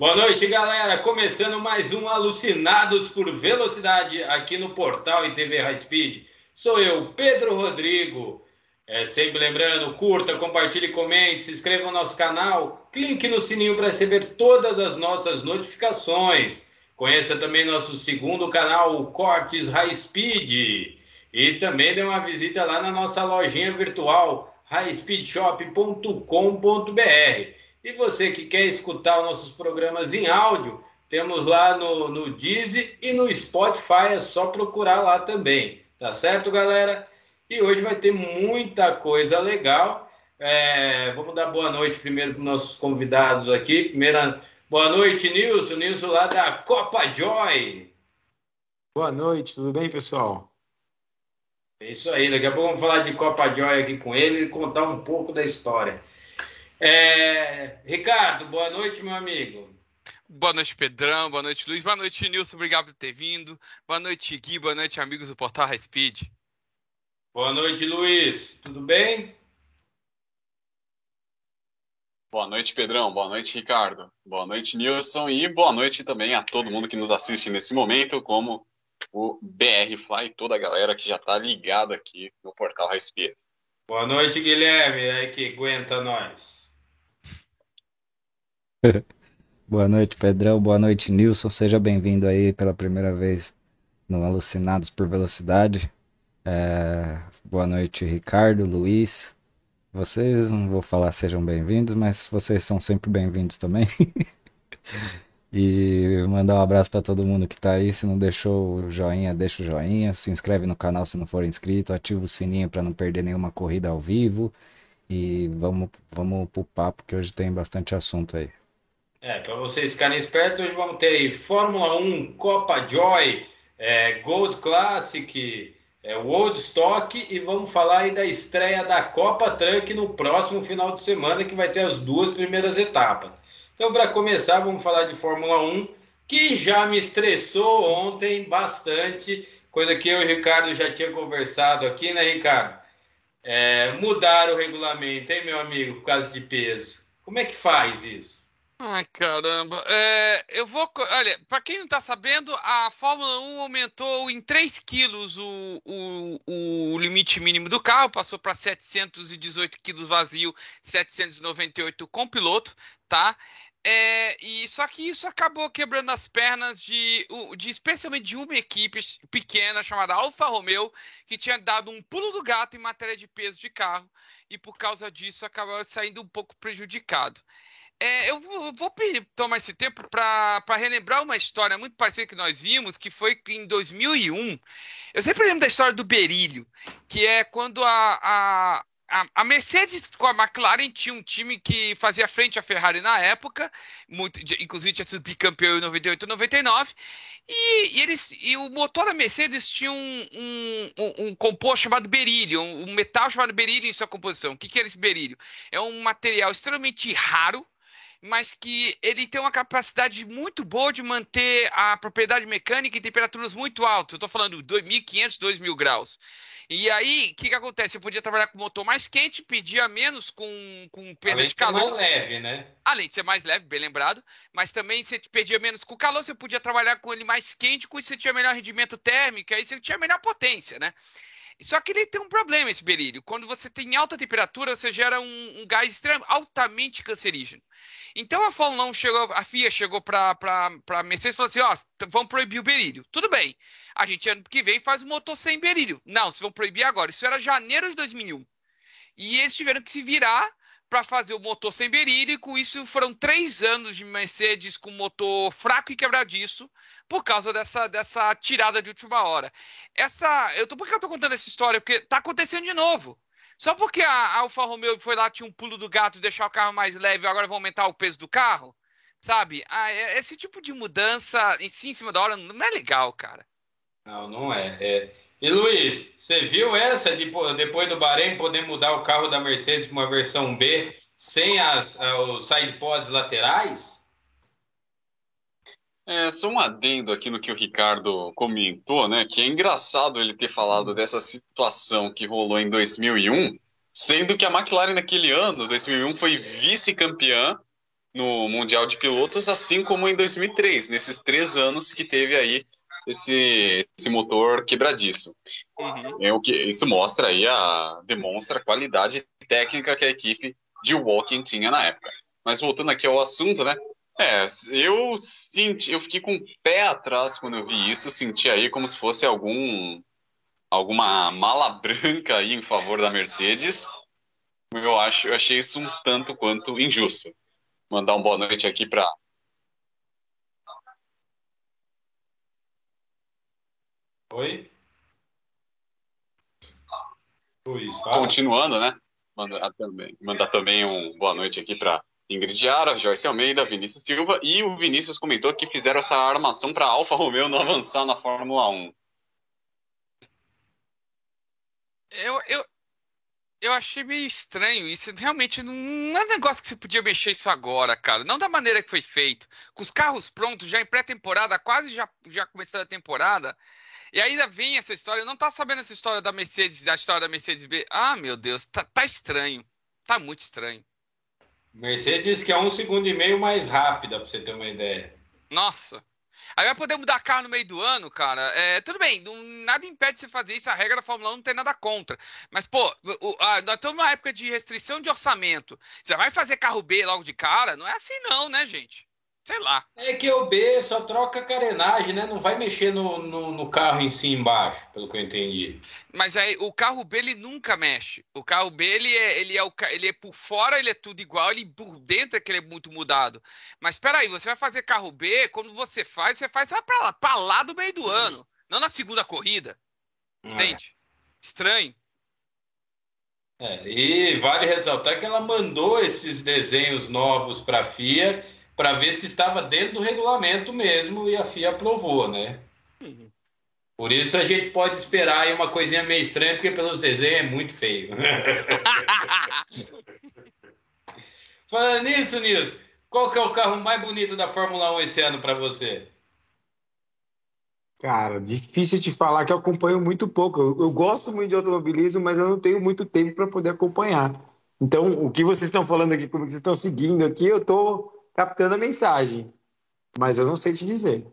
Boa noite, galera. Começando mais um Alucinados por Velocidade aqui no portal e TV High Speed. Sou eu, Pedro Rodrigo. É, sempre lembrando, curta, compartilhe, comente, se inscreva no nosso canal, clique no sininho para receber todas as nossas notificações. Conheça também nosso segundo canal, o Cortes High Speed. E também dê uma visita lá na nossa lojinha virtual, highspeedshop.com.br. E você que quer escutar os nossos programas em áudio, temos lá no, no Deezer e no Spotify, é só procurar lá também. Tá certo, galera? E hoje vai ter muita coisa legal. É, vamos dar boa noite primeiro para os nossos convidados aqui. Primeira, boa noite, Nilson. Nilson lá da Copa Joy. Boa noite, tudo bem, pessoal? É isso aí, daqui a pouco vamos falar de Copa Joy aqui com ele e contar um pouco da história. É... Ricardo, boa noite, meu amigo. Boa noite, Pedrão. Boa noite, Luiz. Boa noite, Nilson. Obrigado por ter vindo. Boa noite, Gui. Boa noite, amigos do Portal High Speed. Boa noite, Luiz. Tudo bem? Boa noite, Pedrão. Boa noite, Ricardo. Boa noite, Nilson. E boa noite também a todo mundo que nos assiste nesse momento, como o BR Fly e toda a galera que já está ligada aqui no Portal High Speed. Boa noite, Guilherme. Aí que aguenta nós. Boa noite, Pedrão. Boa noite, Nilson. Seja bem-vindo aí pela primeira vez no Alucinados por Velocidade. É... Boa noite, Ricardo, Luiz. Vocês, não vou falar sejam bem-vindos, mas vocês são sempre bem-vindos também. e mandar um abraço para todo mundo que está aí. Se não deixou o joinha, deixa o joinha. Se inscreve no canal se não for inscrito. Ativa o sininho para não perder nenhuma corrida ao vivo. E vamos, vamos pro papo que hoje tem bastante assunto aí. É, para vocês ficarem espertos, hoje vamos ter aí Fórmula 1, Copa Joy, é, Gold Classic, é, World Stock e vamos falar aí da estreia da Copa Truck no próximo final de semana, que vai ter as duas primeiras etapas. Então, para começar, vamos falar de Fórmula 1, que já me estressou ontem bastante, coisa que eu e o Ricardo já tinha conversado aqui, né, Ricardo? É, mudar o regulamento, hein, meu amigo, por causa de peso. Como é que faz isso? Ai, caramba. É, eu vou. Olha, para quem não está sabendo, a Fórmula 1 aumentou em 3 quilos o, o, o limite mínimo do carro, passou para 718 quilos vazio, 798 com piloto, tá? É, e só que isso acabou quebrando as pernas de, de especialmente de uma equipe pequena chamada Alfa Romeo, que tinha dado um pulo do gato em matéria de peso de carro, e por causa disso acabou saindo um pouco prejudicado. É, eu vou tomar esse tempo para relembrar uma história muito parecida que nós vimos, que foi em 2001. Eu sempre lembro da história do Berílio, que é quando a, a, a Mercedes com a McLaren tinha um time que fazia frente à Ferrari na época, muito, inclusive tinha sido bicampeão em 98 e 99, e, e, eles, e o motor da Mercedes tinha um, um, um, um composto chamado berílio, um, metal chamado berílio em sua composição. O que, que era esse berílio? É um material extremamente raro, mas que ele tem uma capacidade muito boa de manter a propriedade mecânica em temperaturas muito altas. Eu estou falando 2.500, 2.000 graus. E aí, o que, que acontece? Você podia trabalhar com motor mais quente, pedia menos com, com perda Além de calor. De ser mais leve, né? Além de ser mais leve, bem lembrado. Mas também você perdia menos com calor, você podia trabalhar com ele mais quente, com isso você tinha melhor rendimento térmico, aí você tinha melhor potência, né? Só que ele tem um problema, esse berílio. Quando você tem alta temperatura, você gera um, um gás extremo, altamente cancerígeno. Então a Fórmula 1 chegou, a FIA chegou para a Mercedes e falou assim: ó, vamos proibir o berílio. Tudo bem. A gente ano que vem faz o motor sem berílio. Não, vocês vão proibir agora. Isso era janeiro de 2001. E eles tiveram que se virar para fazer o motor sem berílio, e com isso foram três anos de Mercedes com motor fraco e quebradiço por causa dessa, dessa tirada de última hora. Essa, eu tô, por que eu tô contando essa história? Porque tá acontecendo de novo. Só porque a Alfa Romeo foi lá, tinha um pulo do gato, deixar o carro mais leve, agora vai aumentar o peso do carro? Sabe? Ah, é, esse tipo de mudança em cima da hora não é legal, cara. Não, não é. é. E Luiz, você viu essa de depois do Bahrein poder mudar o carro da Mercedes para uma versão B sem as, os side pods laterais? É, só um adendo aqui no que o Ricardo comentou, né? Que é engraçado ele ter falado dessa situação que rolou em 2001, sendo que a McLaren naquele ano, 2001, foi vice-campeã no Mundial de Pilotos, assim como em 2003, nesses três anos que teve aí esse, esse motor quebradiço. Uhum. É o que, isso mostra aí, a, demonstra a qualidade técnica que a equipe de Walking tinha na época. Mas voltando aqui ao assunto, né? É, eu senti, eu fiquei com o pé atrás quando eu vi isso, senti aí como se fosse algum alguma mala branca aí em favor da Mercedes. Eu acho, eu achei isso um tanto quanto injusto. Mandar uma boa noite aqui para Oi? Luiz, Continuando, né? Mandar também, mandar também um boa noite aqui para Ingrid Yara, Joyce Almeida, Vinícius Silva e o Vinícius comentou que fizeram essa armação para Alfa Romeo não avançar na Fórmula 1. Eu, eu, eu achei meio estranho isso. Realmente não é um negócio que você podia mexer isso agora, cara. Não da maneira que foi feito. Com os carros prontos, já em pré-temporada, quase já, já começando a temporada. E ainda vem essa história. Eu não tá sabendo essa história da Mercedes, da história da Mercedes B. Ah, meu Deus, tá, tá estranho. Tá muito estranho. Mercedes diz que é um segundo e meio mais rápida, pra você ter uma ideia. Nossa. Aí vai poder mudar carro no meio do ano, cara. É, tudo bem, não, nada impede você fazer isso. A regra da Fórmula 1 não tem nada contra. Mas, pô, o, a, nós estamos numa época de restrição de orçamento. Você vai fazer carro B logo de cara? Não é assim, não, né, gente? Sei lá. É que o B só troca carenagem, né? Não vai mexer no, no, no, carro em si embaixo, pelo que eu entendi. Mas aí o carro B ele nunca mexe. O carro B ele é, ele é, o, ele é por fora, ele é tudo igual, ele por dentro é que ele é muito mudado. Mas peraí, você vai fazer carro B, quando você faz, você faz lá pra lá, pra lá do meio do ano. Não na segunda corrida. É. Entende? Estranho. É, e vale ressaltar que ela mandou esses desenhos novos para a FIA para ver se estava dentro do regulamento mesmo e a FIA aprovou, né? Uhum. Por isso a gente pode esperar aí uma coisinha meio estranha, porque pelos desenhos é muito feio. Falando nisso, Nilson, qual que é o carro mais bonito da Fórmula 1 esse ano para você? Cara, difícil de falar que eu acompanho muito pouco. Eu, eu gosto muito de automobilismo, mas eu não tenho muito tempo para poder acompanhar. Então, o que vocês estão falando aqui, como vocês estão seguindo aqui, eu estou captando a mensagem. Mas eu não sei te dizer.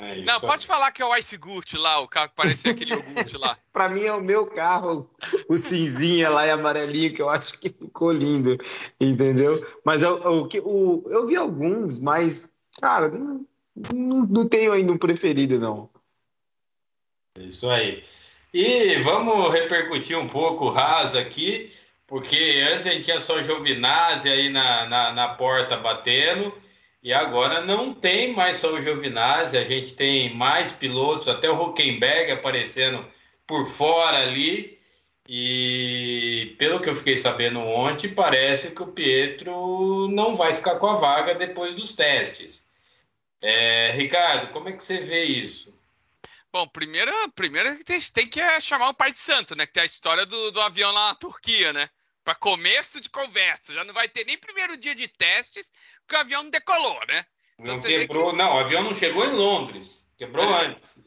É não, pode falar que é o Ice Gurt lá, o carro que parecia aquele iogurte lá. pra mim é o meu carro, o cinzinha lá e amarelinho, que eu acho que ficou lindo, entendeu? Mas eu, eu, eu, eu vi alguns, mas, cara, não, não tenho ainda um preferido, não. Isso aí. E vamos repercutir um pouco o Haas aqui. Porque antes a gente tinha só Giovinazzi aí na, na, na, porta batendo, e agora não tem mais só o Giovinazzi, a gente tem mais pilotos, até o Huckenberg aparecendo por fora ali. E pelo que eu fiquei sabendo ontem, parece que o Pietro não vai ficar com a vaga depois dos testes. É, Ricardo, como é que você vê isso? Bom, primeiro, primeiro tem, tem que chamar o pai de santo, né? Que tem a história do, do avião lá na Turquia, né? Para começo de conversa. Já não vai ter nem primeiro dia de testes, porque o avião não decolou, né? Então, não quebrou, que... não, o avião não chegou em Londres, quebrou antes.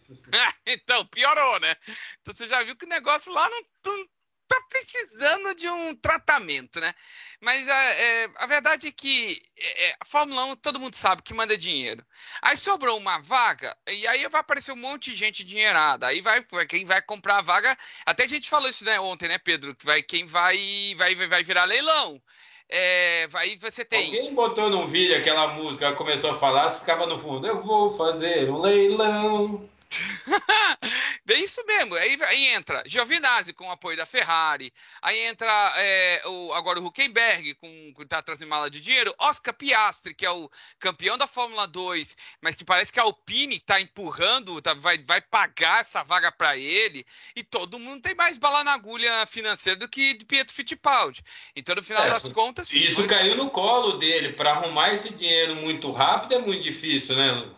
então, piorou, né? Então você já viu que o negócio lá não, não tá precisando de um tratamento, né? Mas é, é, a verdade é que é, é, a Fórmula 1 todo mundo sabe que manda dinheiro. Aí sobrou uma vaga, e aí vai aparecer um monte de gente dinheirada. Aí vai quem vai comprar a vaga. Até a gente falou isso né, ontem, né, Pedro? Que vai, quem vai, vai, vai virar leilão. É, vai você tem. Alguém botou num vídeo aquela música, começou a falar, ficava no fundo. Eu vou fazer um leilão. Bem isso mesmo. Aí, aí, entra Giovinazzi com o apoio da Ferrari. Aí entra é, o, agora o Huckenberg, com, que está trazendo mala de dinheiro. Oscar Piastri, que é o campeão da Fórmula 2, mas que parece que a Alpine está empurrando, tá, vai, vai pagar essa vaga para ele. E todo mundo tem mais bala na agulha financeira do que de Pietro Fittipaldi. Então, no final é, das contas. Isso foi... caiu no colo dele. Para arrumar esse dinheiro muito rápido é muito difícil, né?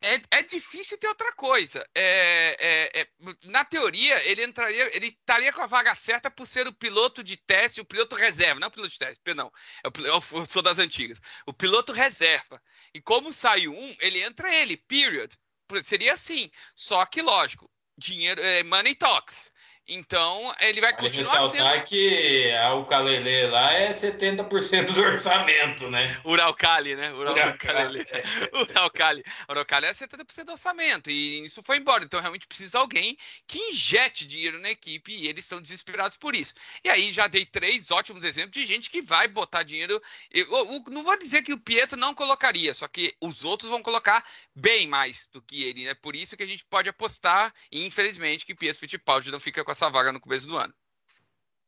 É, é difícil ter outra coisa. É, é, é, na teoria, ele entraria, ele estaria com a vaga certa por ser o piloto de teste, o piloto reserva, não o piloto de teste, perdão. É o, eu sou das antigas. O piloto reserva. E como saiu um, ele entra ele, period. Seria assim. Só que, lógico, dinheiro, é, money talks. Então, ele vai Vale continuar ressaltar sendo. que a Ucalele lá é 70% do orçamento, né? Uralcali, né? Ural- Uralcali, Uralcali. Uralcali. É 70% do orçamento. E isso foi embora. Então, realmente precisa de alguém que injete dinheiro na equipe e eles estão desesperados por isso. E aí já dei três ótimos exemplos de gente que vai botar dinheiro. Eu, eu não vou dizer que o Pietro não colocaria, só que os outros vão colocar bem mais do que ele. É por isso que a gente pode apostar, e infelizmente, que Pietro Fittipaldi não fica com essa vaga no começo do ano.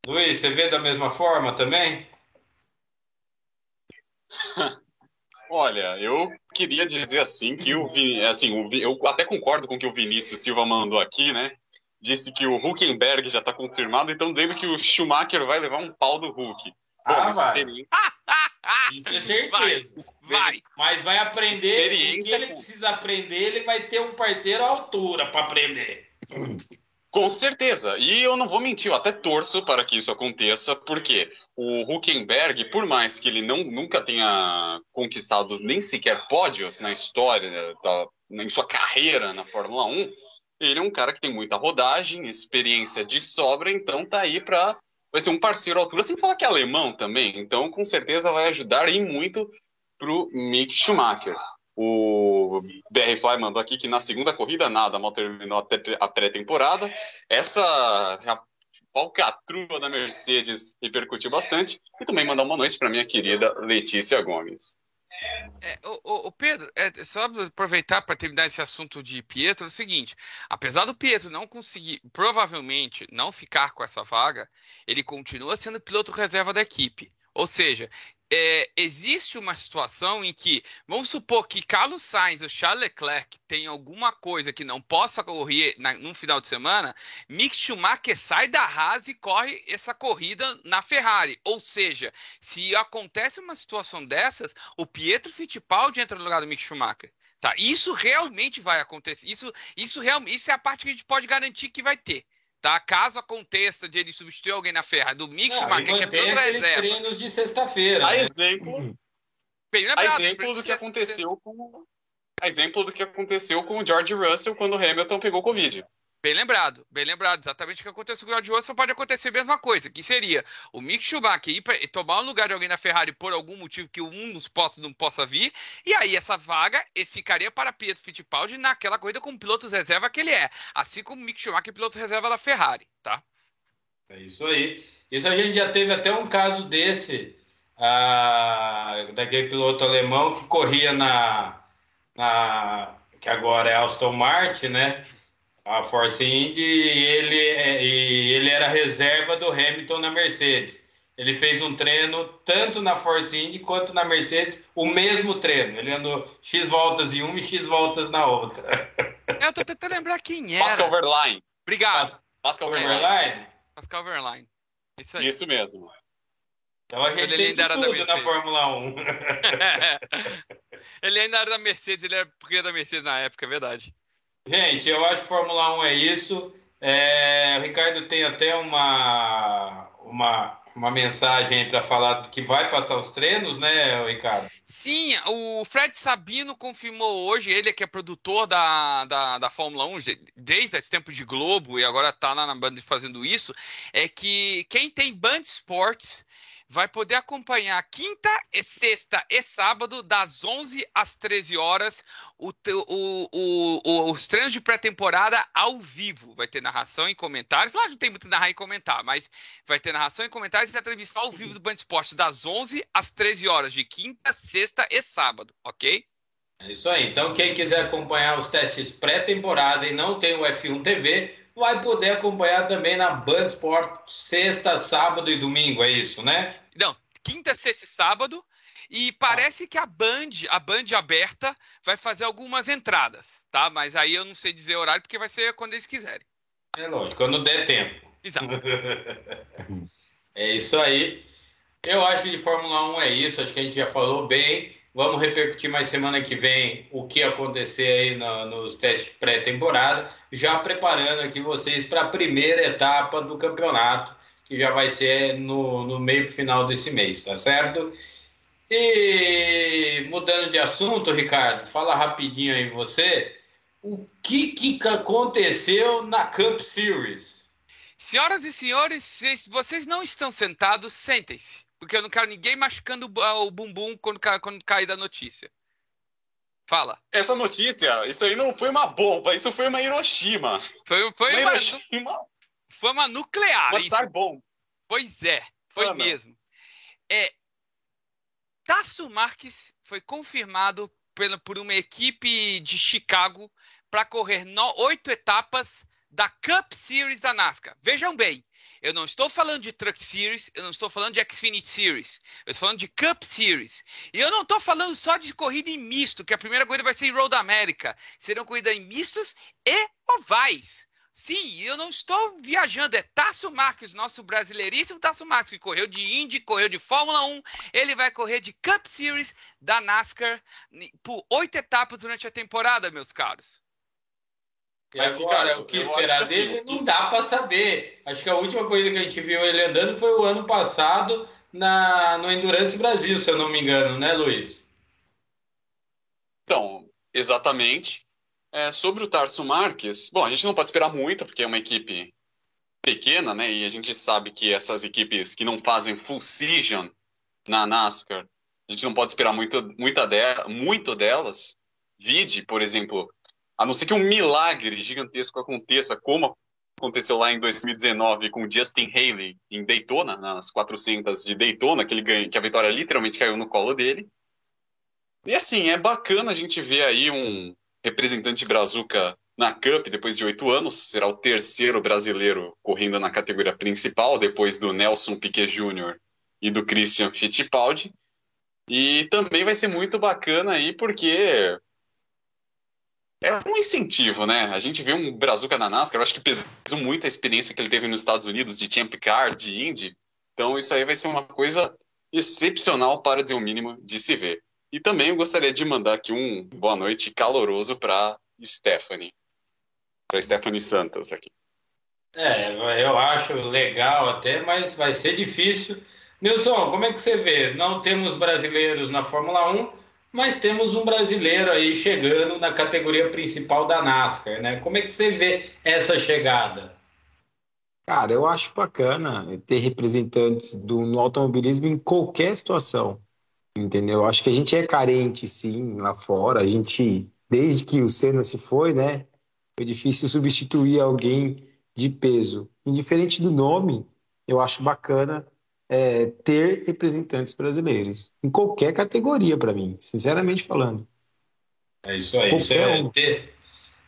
Luiz, você vê da mesma forma também? Olha, eu queria dizer assim que o Vin- assim, o eu até concordo com o que o Vinícius Silva mandou aqui, né? Disse que o Huckenberg já está confirmado, então dizendo que o Schumacher vai levar um pau do Hulk. Bom, Ah, vai. experiência- Isso é certeza. Vai! Mas vai aprender. O que ele precisa aprender, ele vai ter um parceiro à altura para aprender. Com certeza. E eu não vou mentir, eu até torço para que isso aconteça, porque o Huckenberg, por mais que ele não, nunca tenha conquistado nem sequer pódios na história, da, em sua carreira na Fórmula 1, ele é um cara que tem muita rodagem, experiência de sobra, então tá aí para vai ser um parceiro à altura, sem falar que é alemão também, então com certeza vai ajudar e muito pro Mick Schumacher. O BR Fly mandou aqui que na segunda corrida nada, mal terminou a pré-temporada. Essa falcatrua da Mercedes repercutiu bastante. E também mandar uma noite para minha querida Letícia Gomes. É, o, o- o Pedro, é, só aproveitar para terminar esse assunto de Pietro, é o seguinte: apesar do Pietro não conseguir, provavelmente, não ficar com essa vaga, ele continua sendo piloto reserva da equipe. Ou seja, é, existe uma situação em que, vamos supor que Carlos Sainz ou Charles Leclerc tenham alguma coisa que não possa correr na, num final de semana, Mick Schumacher sai da Haas e corre essa corrida na Ferrari. Ou seja, se acontece uma situação dessas, o Pietro Fittipaldi entra no lugar do Mick Schumacher. Tá? Isso realmente vai acontecer. Isso, isso, real, isso é a parte que a gente pode garantir que vai ter. Tá? Caso aconteça de ele substituir alguém na Ferrari, do Mick Schumacher, que é piloto aqueles reserva. treinos de sexta-feira. A né? exemplo, Bem a lembrado, exemplo do que aconteceu com a exemplo do que aconteceu com o George Russell quando o Hamilton pegou Covid. Bem lembrado, bem lembrado. Exatamente o que aconteceu com o George Russell pode acontecer a mesma coisa, que seria o Mick Schumacher ir pra, tomar o lugar de alguém na Ferrari por algum motivo que um dos postos não possa vir, e aí essa vaga ficaria para Pietro Fittipaldi naquela corrida com pilotos reserva que ele é, assim como o Mick Schumacher piloto reserva da Ferrari, tá? É isso aí. Isso a gente já teve até um caso desse, ah, daquele piloto alemão que corria na, na que agora é Aston Martin, né? A Force Indy, e ele, é- e ele era reserva do Hamilton na Mercedes. Ele fez um treino tanto na Force Indy quanto na Mercedes, o mesmo treino. Ele andou X voltas em uma e X voltas na outra. Eu tô tentando lembrar quem Pascal era. Verlaine. Obrigado, Pascal Verlaine. Overline? Pascal Verlaine. Isso aí. Isso mesmo. Então a gente Ele ainda era da tudo na Mercedes. Fórmula 1. ele ainda era da Mercedes, ele era porque da Mercedes na época, é verdade. Gente, eu acho que Fórmula 1 é isso. É, o Ricardo tem até uma, uma, uma mensagem para falar que vai passar os treinos, né, Ricardo? Sim, o Fred Sabino confirmou hoje, ele que é produtor da, da, da Fórmula 1 de- desde esse tempo de Globo e agora tá lá na Band fazendo isso, é que quem tem Band Sports vai poder acompanhar quinta, e sexta e sábado, das 11 às 13 horas, o, o- o- os treinos de pré-temporada ao vivo. Vai ter narração e comentários. Lá não tem muito narrar e comentar, mas vai ter narração e comentários e a transmissão ao vivo do Band Esportes das 11 às 13 horas, de quinta, sexta e sábado, ok? É isso aí. Então, quem quiser acompanhar os testes pré-temporada e não tem o F1 TV, vai poder acompanhar também na Band Sport sexta, sábado e domingo, é isso, né? Não, quinta, sexta e sábado. E parece que a Band, a Band aberta, vai fazer algumas entradas, tá? Mas aí eu não sei dizer horário, porque vai ser quando eles quiserem. É lógico, quando der tempo. Exato. É isso aí. Eu acho que de Fórmula 1 é isso. Acho que a gente já falou bem. Vamos repercutir mais semana que vem o que acontecer aí no- nos testes pré-temporada, já preparando aqui vocês para a primeira etapa do campeonato, que já vai ser no, no meio final desse mês, tá certo? E mudando de assunto, Ricardo, fala rapidinho aí você, o que, que aconteceu na Cup Series? Senhoras e senhores, se vocês não estão sentados, sentem-se. Porque eu não quero ninguém machucando o bumbum quando, quando cair da notícia. Fala. Essa notícia, isso aí não foi uma bomba, isso foi uma Hiroshima. Foi, foi uma, uma Hiroshima. Foi uma nuclear. Uma bom. Pois é, foi ah, mesmo. É, Tasso Marques foi confirmado pela, por uma equipe de Chicago para correr no, oito etapas da Cup Series da NASCAR. Vejam bem, eu não estou falando de Truck Series, eu não estou falando de Xfinity Series, eu estou falando de Cup Series. E eu não estou falando só de corrida em misto, que a primeira corrida vai ser em Road America. Serão corridas em mistos e ovais. Sim, eu não estou viajando, é Tasso Marques, nosso brasileiríssimo Tasso Marques, que correu de Indy, correu de Fórmula 1, ele vai correr de Cup Series da NASCAR por oito etapas durante a temporada, meus caros. E agora, o que esperar assim, dele não dá para saber. Acho que a última coisa que a gente viu ele andando foi o ano passado na, no Endurance Brasil, se eu não me engano, né, Luiz? Então, exatamente. É, sobre o Tarso Marques, bom, a gente não pode esperar muito, porque é uma equipe pequena, né? E a gente sabe que essas equipes que não fazem full season na NASCAR, a gente não pode esperar muito, muita de, muito delas. Vide, por exemplo, a não ser que um milagre gigantesco aconteça, como aconteceu lá em 2019 com o Justin Haley em Daytona, nas 400 de Daytona, que, ele ganha, que a vitória literalmente caiu no colo dele. E assim, é bacana a gente ver aí um representante brazuca na Cup depois de oito anos, será o terceiro brasileiro correndo na categoria principal, depois do Nelson Piquet Jr. e do Christian Fittipaldi. E também vai ser muito bacana aí, porque é um incentivo, né? A gente vê um Brazuca na NASCAR, eu acho que pesou muito a experiência que ele teve nos Estados Unidos de Champ Car, de Indy. Então isso aí vai ser uma coisa excepcional para dizer o mínimo de se ver. E também eu gostaria de mandar aqui um boa noite caloroso para Stephanie. Para Stephanie Santos aqui. É, eu acho legal até, mas vai ser difícil. Nilson, como é que você vê? Não temos brasileiros na Fórmula 1, mas temos um brasileiro aí chegando na categoria principal da NASCAR, né? Como é que você vê essa chegada? Cara, eu acho bacana ter representantes do, no automobilismo em qualquer situação, entendeu? Acho que a gente é carente, sim, lá fora. A gente, desde que o Senna se foi, né? Foi difícil substituir alguém de peso. Indiferente do nome, eu acho bacana é, ter representantes brasileiros em qualquer categoria para mim, sinceramente falando. É isso aí. Isso é, um. ter,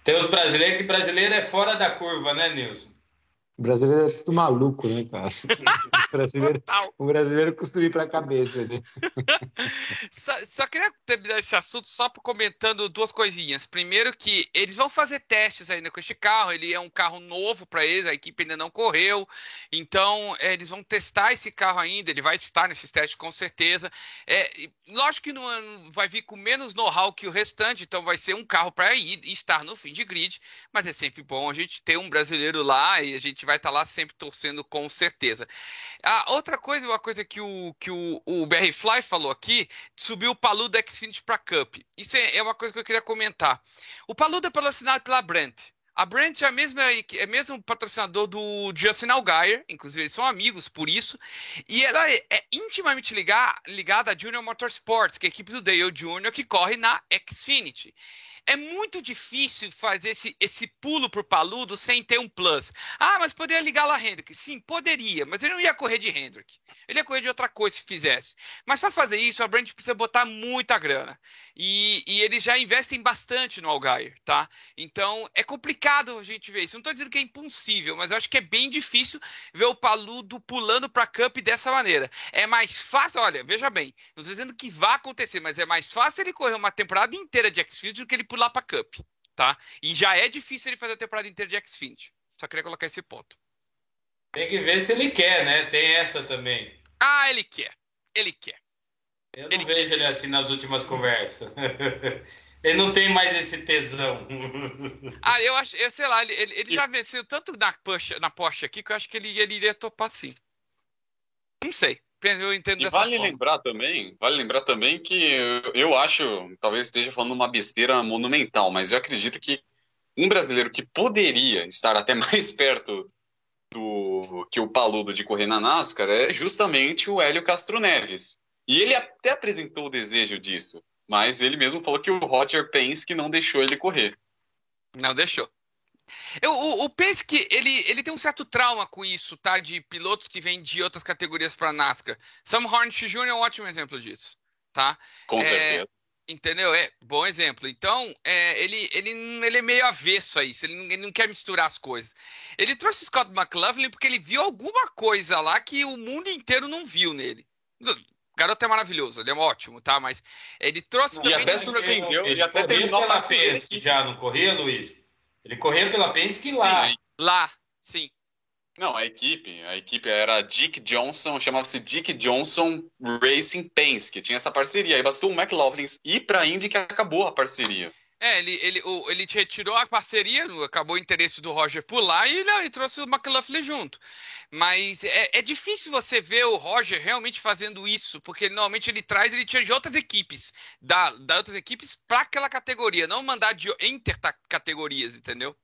ter os brasileiros, que brasileiro é fora da curva, né, Nilson? O brasileiro é tudo maluco, né, cara? O brasileiro, o brasileiro costuma ir para a cabeça. Né? só, só, queria terminar esse assunto só comentando duas coisinhas. Primeiro que eles vão fazer testes ainda com este carro, ele é um carro novo para eles, a equipe ainda não correu, então é, eles vão testar esse carro ainda, ele vai estar nesses testes com certeza. É, lógico que não, vai vir com menos know-how que o restante, então vai ser um carro para ir e estar no fim de grid, mas é sempre bom a gente ter um brasileiro lá e a gente vai estar tá lá sempre torcendo com certeza. A outra coisa, uma coisa que o, que o, o BR Fly falou aqui, subiu o Paludo Xfinity para Cup. Isso é, é, uma coisa que eu queria comentar. O Paludo é patrocinado pela Brent. A Brent é, a mesma, é mesmo patrocinador do Justin Allgaier, inclusive eles são amigos por isso, e ela é, é intimamente ligar, ligada à Junior Motorsports, que é a equipe do Dale Jr. que corre na Xfinity. É muito difícil fazer esse, esse pulo pro Paludo sem ter um plus. Ah, mas poderia ligar lá Hendrick. Sim, poderia, mas ele não ia correr de Hendrick. Ele ia correr de outra coisa se fizesse. Mas para fazer isso, a Brand precisa botar muita grana. E, e eles já investem bastante no Algair, tá? Então é complicado a gente ver isso. Não estou dizendo que é impossível, mas eu acho que é bem difícil ver o Paludo pulando para Cup dessa maneira. É mais fácil, olha, veja bem, não estou dizendo que vai acontecer, mas é mais fácil ele correr uma temporada inteira de Xfinity do que ele pular para Cup, tá? E já é difícil ele fazer a temporada inteira de Xfinity. Só queria colocar esse ponto. Tem que ver se ele quer, né? Tem essa também. Ah, ele quer. Ele quer. Eu não ele vejo quer. ele assim nas últimas conversas. ele não tem mais esse tesão. ah, eu acho, eu sei lá, ele, ele já venceu tanto na Porsche, na Porsche aqui que eu acho que ele, ele iria topar sim. Não sei eu entendo e vale forma. lembrar também, vale lembrar também que eu, eu acho, talvez esteja falando uma besteira monumental, mas eu acredito que um brasileiro que poderia estar até mais perto do que o paludo de correr na NASCAR é justamente o Hélio Castro Neves. E ele até apresentou o desejo disso, mas ele mesmo falou que o Roger Penske não deixou ele correr. Não deixou. Eu, o, o Penske, ele, ele tem um certo trauma com isso, tá? De pilotos que vêm de outras categorias para NASCAR. Sam Hornish Jr. é um ótimo exemplo disso, tá? Com é, certeza. Entendeu? É, bom exemplo. Então, é, ele, ele, ele é meio avesso a isso, ele não, ele não quer misturar as coisas. Ele trouxe o Scott McLaughlin porque ele viu alguma coisa lá que o mundo inteiro não viu nele. O garoto é maravilhoso, ele é ótimo, tá? Mas ele trouxe E também. até surpreendeu, Ele e até corria terminou a parceria já, não corria, Luiz? Ele corria pela Penske lá. Sim, Lá, sim. Não, a equipe, a equipe era Dick Johnson, chamava-se Dick Johnson Racing Penske, tinha essa parceria. Aí bastou o McLaughlin ir para a Indy que acabou a parceria. É, ele, ele, o, ele retirou a parceria, acabou o interesse do Roger por lá e ele, ele trouxe o McLaughlin junto. Mas é, é, difícil você ver o Roger realmente fazendo isso, porque normalmente ele traz, ele tira de outras equipes, da, da outras equipes para aquela categoria, não mandar de inter categorias, entendeu?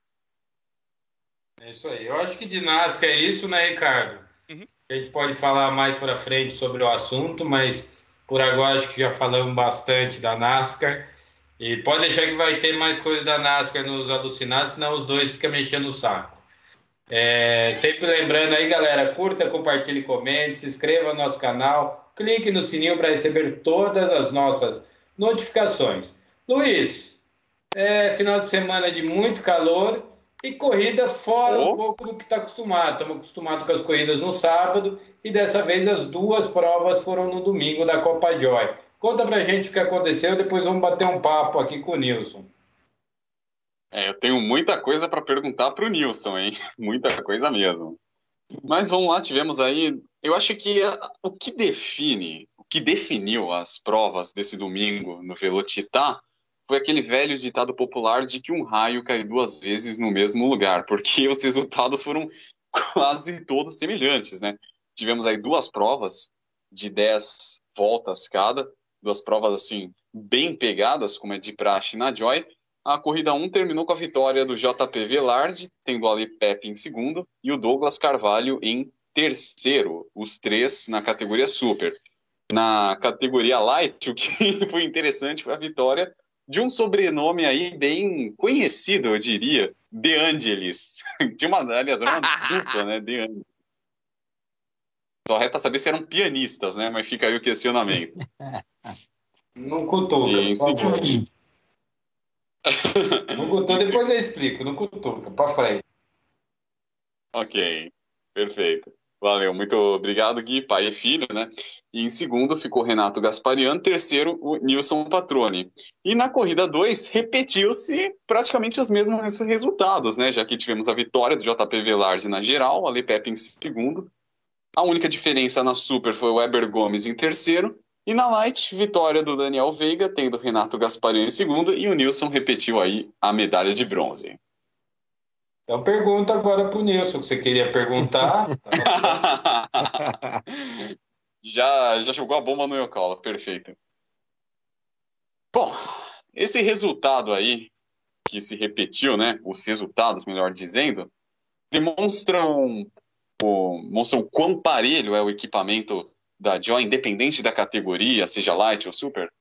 É isso aí. Eu acho que de NASCAR é isso, né, Ricardo? Uhum. A gente pode falar mais para frente sobre o assunto, mas por agora acho que já falamos bastante da NASCAR. E pode deixar que vai ter mais coisa da NASCAR nos alucinados, senão os dois ficam mexendo o saco. É, sempre lembrando aí, galera, curta, compartilhe, comente, se inscreva no nosso canal, clique no sininho para receber todas as nossas notificações. Luiz, é final de semana de muito calor e corrida fora Oh. um pouco do que está acostumado. Estamos acostumados com as corridas no sábado e dessa vez as duas provas foram no domingo da Copa Joy. Conta pra gente o que aconteceu, depois vamos bater um papo aqui com o Nilson. É, eu tenho muita coisa para perguntar para o Nilson, hein? Muita coisa mesmo. Mas vamos lá, tivemos aí. Eu acho que a- o que define, o que definiu as provas desse domingo no Velocitar foi aquele velho ditado popular de que um raio cai duas vezes no mesmo lugar, porque os resultados foram quase todos semelhantes, né? Tivemos aí duas provas de 10 voltas cada, duas provas assim bem pegadas, como é de praxe na Joy. A corrida 1 terminou com a vitória do JP Velarde, tendo Ali Pepe em segundo e o Douglas Carvalho em terceiro, os três na categoria Super. Na categoria Light, o que foi interessante foi a vitória de um sobrenome aí bem conhecido, eu diria, De Angelis. De uma, aliás, uma dupla, né? De Angelis. Só resta saber se eram pianistas, né? Mas fica aí o questionamento. Não cutuca, E em por favor. Não cutuca, depois eu explico, não cutuca, pra frente. Ok, perfeito. Valeu, muito obrigado, Gui, pai e filho, né? E em segundo ficou Renato Gasparian, terceiro o Nilson Patrone. E na corrida 2 repetiu-se praticamente os mesmos resultados, né? Já que tivemos a vitória do JP Velarde na geral, a Pepe em segundo. A única diferença na Super foi o Weber Gomes em terceiro. E na Light, vitória do Daniel Veiga, tendo Renato Gasparian em segundo, e o Nilson repetiu aí a medalha de bronze. Então pergunta agora pro Nilson, que você queria perguntar. já, já jogou a bomba no meu colo, perfeito. Bom, esse resultado aí, que se repetiu, né? Os resultados, melhor dizendo, demonstram o, mostram quão parelho é o equipamento da Joy, independente da categoria, seja light ou super?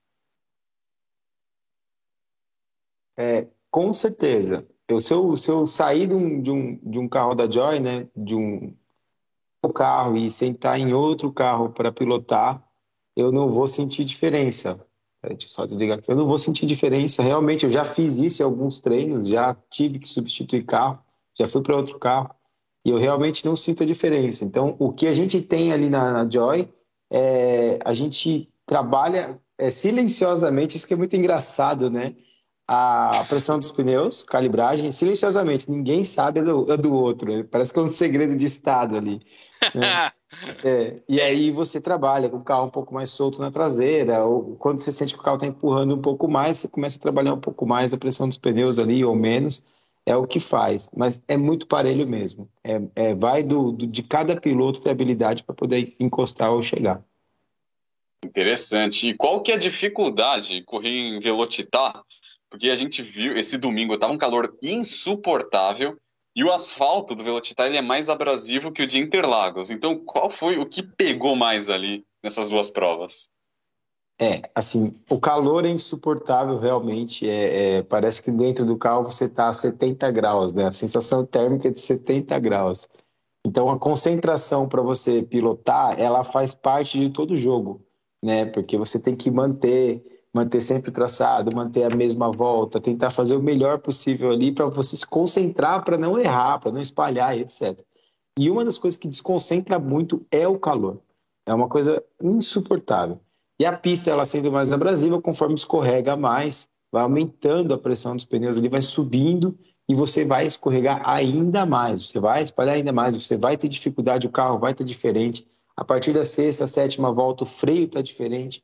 É, com certeza. Eu, se, eu, se eu sair de um, de um, de um carro da Joy, né, de um carro e sentar em outro carro para pilotar, eu não vou sentir diferença. Deixa só desligar aqui. Eu não vou sentir diferença. Realmente, eu já fiz isso em alguns treinos, já tive que substituir carro, já fui para outro carro e eu realmente não sinto a diferença. Então, o que a gente tem ali na, na Joy, é, a gente trabalha é, silenciosamente, isso que é muito engraçado, né? a pressão dos pneus, calibragem, silenciosamente, ninguém sabe do, do outro, parece que é um segredo de estado ali. Né? é, e aí você trabalha com o carro um pouco mais solto na traseira, ou quando você sente que o carro está empurrando um pouco mais, você começa a trabalhar um pouco mais a pressão dos pneus ali, ou menos, é o que faz, mas é muito parelho mesmo. É, é vai do, do, de cada piloto ter habilidade para poder encostar ou chegar. Interessante. E qual que é a dificuldade correr em Velocitar? Porque a gente viu esse domingo, estava um calor insuportável E o asfalto do Velocitar ele é mais abrasivo que o de Interlagos. Então, qual foi o que pegou mais ali nessas duas provas? É, assim, o calor é insuportável realmente. É, é, parece que dentro do carro você está a 70 graus, né? A sensação térmica é de 70 graus. Então, a concentração para você pilotar, ela faz parte de todo o jogo, né? Porque você tem que manter manter sempre o traçado, manter a mesma volta, tentar fazer o melhor possível ali para você se concentrar para não errar, para não espalhar, etc. E uma das coisas que desconcentra muito é o calor. É uma coisa insuportável. E a pista, ela sendo mais abrasiva, conforme escorrega mais, vai aumentando a pressão dos pneus ali, vai subindo e você vai escorregar ainda mais, você vai espalhar ainda mais, você vai ter dificuldade, o carro vai estar diferente. A partir da sexta, sétima volta, o freio está diferente.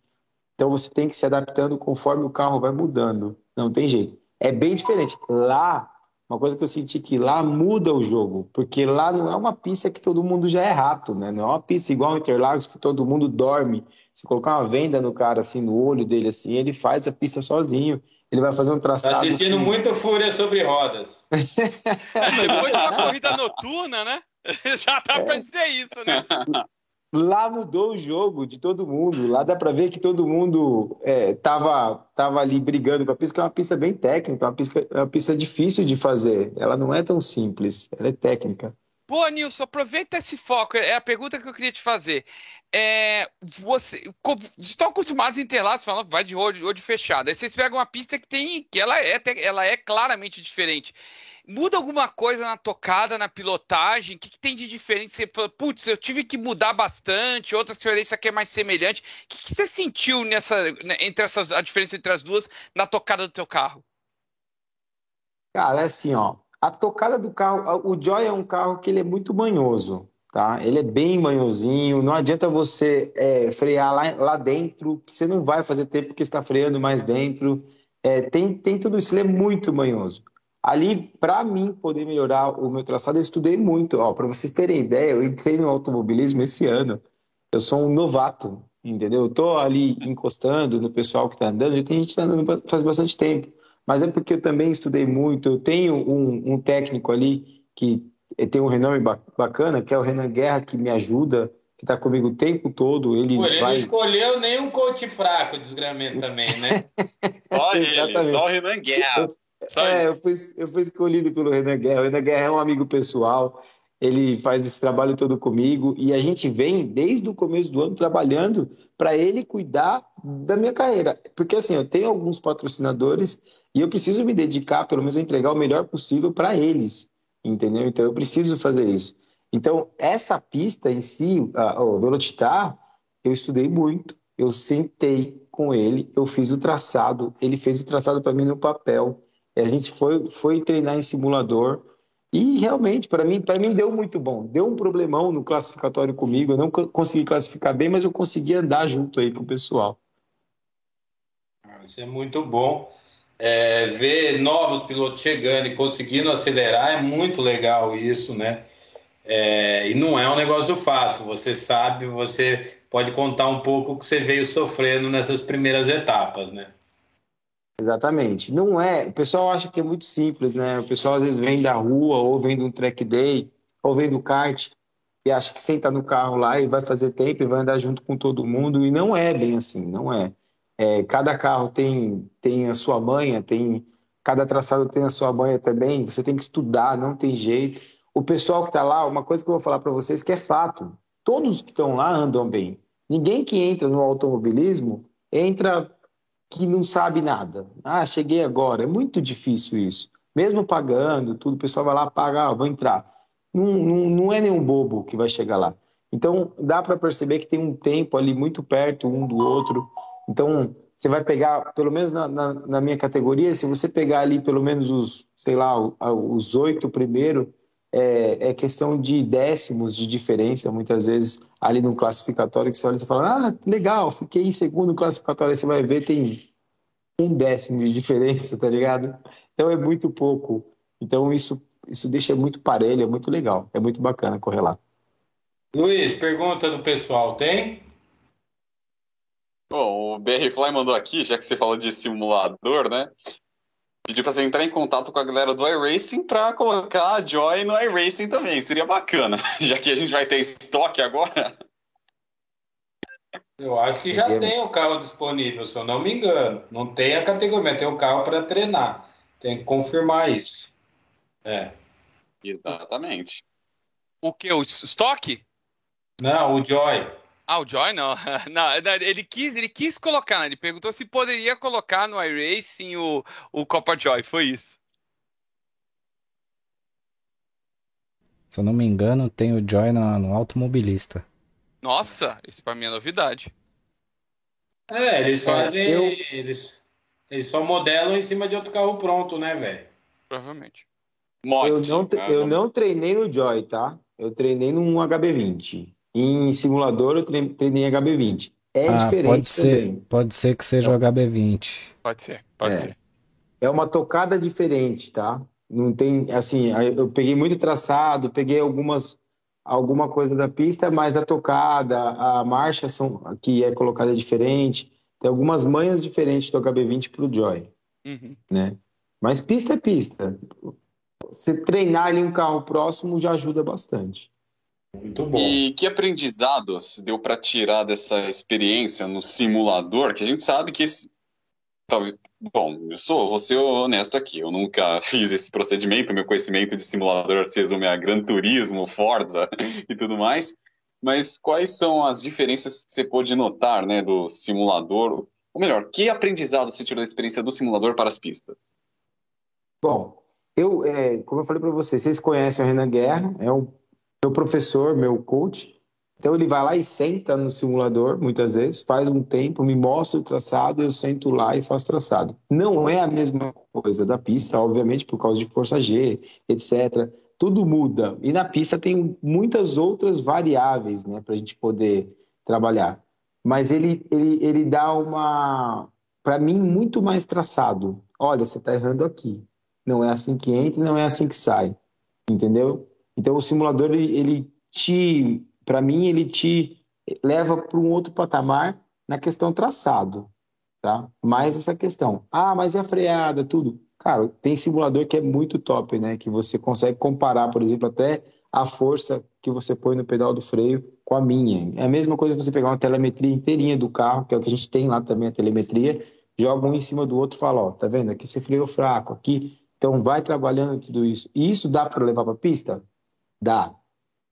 Então você tem que se adaptando conforme o carro vai mudando. Não tem jeito. É bem diferente. Lá, uma coisa que eu senti que lá muda o jogo, porque lá não é uma pista que todo mundo já é rato, né? Não é uma pista igual Interlagos que todo mundo dorme. Se colocar uma venda no cara assim no olho dele assim, ele faz a pista sozinho. Ele vai fazer um traçado. Tá assistindo assim. muito Fúria sobre rodas. é, depois de uma corrida noturna, né? Já dá é. pra dizer isso, né? Lá mudou o jogo de todo mundo. Lá dá para ver que todo mundo é, tava, tava ali brigando com a pista, que é uma pista bem técnica, uma pista, é uma pista difícil de fazer. Ela não é tão simples, ela é técnica. Pô, Nilson, aproveita esse foco. É a pergunta que eu queria te fazer. É, você, estão acostumados em Interlagos falando vai de olho, olho fechado. Aí vocês pegam uma pista que tem que ela é, ela é claramente diferente. Muda alguma coisa na tocada, na pilotagem? O que, que tem de diferente? Você putz, eu tive que mudar bastante, outra diferença que é mais semelhante. O que, que você sentiu nessa, né, entre essas, a diferença entre as duas na tocada do teu carro? Cara, é assim, ó. A tocada do carro, o Joy é um carro que ele é muito manhoso, tá? Ele é bem manhosinho, não adianta você é, frear lá, lá dentro, você não vai fazer tempo porque está freando mais dentro. É, tem, tem tudo isso, ele é muito manhoso. Ali, para mim poder melhorar o meu traçado, eu estudei muito. Para vocês terem ideia, eu entrei no automobilismo esse ano. Eu sou um novato, entendeu? Eu tô ali encostando no pessoal que está andando. Já tem gente está andando faz bastante tempo. Mas é porque eu também estudei muito. Eu tenho um, um técnico ali que tem um renome bacana, que é o Renan Guerra, que me ajuda, que está comigo o tempo todo. Ele, Pô, ele vai... não escolheu nenhum coach fraco de desgramento também, né? só ele, só o Renan Guerra. É, eu fui, eu fui escolhido pelo Renan Guerra. O Renan Guerra é um amigo pessoal, ele faz esse trabalho todo comigo e a gente vem desde o começo do ano trabalhando para ele cuidar da minha carreira. Porque assim, eu tenho alguns patrocinadores e eu preciso me dedicar, pelo menos, a entregar o melhor possível para eles, entendeu? Então eu preciso fazer isso. Então, essa pista em si, o Velocitar, eu estudei muito, eu sentei com ele, eu fiz o traçado, ele fez o traçado para mim no papel. A gente foi, foi treinar em simulador e realmente, para mim, para mim deu muito bom. Deu um problemão no classificatório comigo, eu não consegui classificar bem, mas eu consegui andar junto aí com o pessoal. Ah, isso é muito bom. É, ver novos pilotos chegando e conseguindo acelerar é muito legal isso, né? É, e não é um negócio fácil. Você sabe, você pode contar um pouco o que você veio sofrendo nessas primeiras etapas, né? Exatamente. Não é. O pessoal acha que é muito simples, né? O pessoal às vezes vem da rua, ou vem de um track day, ou vem do kart, e acha que senta no carro lá e vai fazer tempo e vai andar junto com todo mundo. E não é bem assim, não é. É cada carro tem, tem a sua manha, tem. Cada traçado tem a sua manha também. Você tem que estudar, não tem jeito. O pessoal que está lá, uma coisa que eu vou falar para vocês que é fato: todos que estão lá andam bem. Ninguém que entra no automobilismo entra que não sabe nada. Ah, cheguei agora. É muito difícil isso. Mesmo pagando, tudo, o pessoal vai lá, paga, ah, vou entrar. Não, não, não é nenhum bobo que vai chegar lá. Então, dá para perceber que tem um tempo ali muito perto um do outro. Então, você vai pegar, pelo menos na, na, na minha categoria, se você pegar ali pelo menos os, sei lá, os oito primeiro, é, é, questão de décimos de diferença, muitas vezes, ali no classificatório, que você olha e fala, ah, legal, fiquei em segundo classificatório, aí você vai ver, tem um décimo de diferença, tá ligado? Então é muito pouco. Então isso, isso deixa muito parelho, é muito legal, é muito bacana correr lá. Luiz, pergunta do pessoal, tem? Bom, o BR Fly mandou aqui, já que você falou de simulador, né? Pedir pra você entrar em contato com a galera do iRacing pra colocar a Joy no iRacing também. Seria bacana. Já que a gente vai ter estoque agora. Eu acho que já tem o carro disponível, se eu não me engano. Não tem a categoria, mas tem o carro para treinar. Tem que confirmar isso. É. Exatamente. O que? O estoque? Não, o Joy. Ah, o Joy não. não ele, quis, ele quis colocar, né? ele perguntou se poderia colocar no iRacing o, o Copa Joy, foi isso. Se eu não me engano, tem o Joy no, no automobilista. Nossa, isso para mim é novidade. É, eles fazem. É, eu... eles, eles só modelam em cima de outro carro pronto, né, velho? Provavelmente. eu, não, eu não treinei no Joy, tá? Eu treinei num HB20. Em simulador, eu treinei HB20. É ah, diferente pode ser, também. Pode ser que seja o HB20. Pode ser, pode é. ser. É uma tocada diferente, tá? Não tem, assim, eu peguei muito traçado, peguei algumas alguma coisa da pista, mas a tocada, a marcha são, que é colocada diferente. Tem algumas manhas diferentes do HB20 para o Joy, uhum. né? Mas pista é pista. Você treinar ali um carro próximo já ajuda bastante. Muito bom. E que aprendizados deu para tirar dessa experiência no simulador? Que a gente sabe que esse, Bom, eu sou, vou ser honesto aqui, eu nunca fiz esse procedimento, meu conhecimento de simulador se resume a Gran Turismo, Forza e tudo mais, mas quais são as diferenças que você pôde notar, né, do simulador, ou melhor, que aprendizado você tirou da experiência do simulador para as pistas? Bom, eu, é, como eu falei para vocês, vocês conhecem o Renan Guerra, é o meu professor, meu coach, então ele vai lá e senta no simulador, muitas vezes, faz um tempo, me mostra o traçado, eu sento lá e faço traçado. Não é a mesma coisa da pista, obviamente, por causa de força G, etc. Tudo muda. E na pista tem muitas outras variáveis né, para a gente poder trabalhar. Mas ele, ele, ele dá uma, para mim, muito mais traçado. Olha, você está errando aqui. Não é assim que entra, não é assim que sai. Entendeu? Então o simulador ele, ele te para mim, ele te leva para um outro patamar na questão traçado, tá? Mais essa questão. Ah, mas é a freada, tudo. Cara, tem simulador que é muito top, né? Que você consegue comparar, por exemplo, até a força que você põe no pedal do freio com a minha. É a mesma coisa você pegar uma telemetria inteirinha do carro, que é o que a gente tem lá também, a telemetria, joga um em cima do outro e fala, ó, tá vendo? Aqui você freou fraco, aqui. Então vai trabalhando tudo isso. E isso dá para levar para pista? Dá.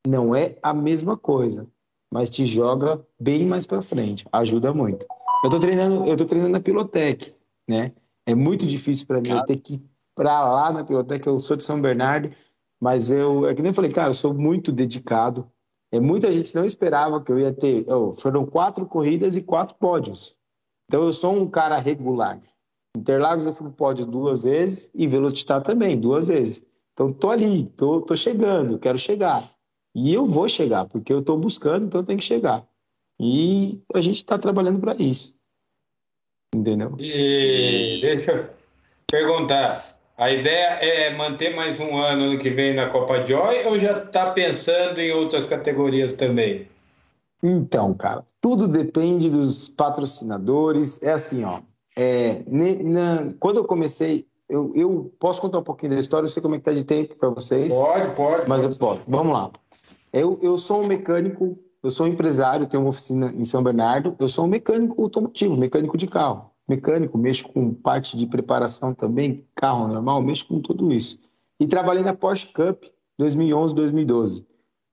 Não é a mesma coisa, mas te joga bem mais para frente, ajuda muito. Eu tô treinando, eu tô treinando na Pilotec, né? É muito difícil para mim ter que ir para lá na Pilotec, eu sou de São Bernardo, mas eu, é que nem eu falei, cara, eu sou muito dedicado. É, muita gente não esperava que eu ia ter. Oh, foram quatro corridas e quatro pódios. Então eu sou um cara regular. Interlagos eu fui pódio duas vezes e Velocitar também, duas vezes. Então tô ali, tô, tô chegando, quero chegar. E eu vou chegar, porque eu estou buscando, então eu tenho que chegar. E a gente está trabalhando para isso. Entendeu? E deixa eu perguntar. A ideia é manter mais um ano no que vem na Copa Joy ou já está pensando em outras categorias também? Então, cara, tudo depende dos patrocinadores. É assim, ó. É, na, quando eu comecei, eu, eu, posso contar um pouquinho da história, eu sei como é que tá de tempo para vocês. Pode, pode. Mas pode. eu posso. Vamos lá. Eu, eu sou um mecânico, eu sou um empresário, tenho uma oficina em São Bernardo. Eu sou um mecânico automotivo, mecânico de carro. Mecânico, mexo com parte de preparação também, carro normal, mexo com tudo isso. E trabalhei na Porsche Cup 2011, 2012.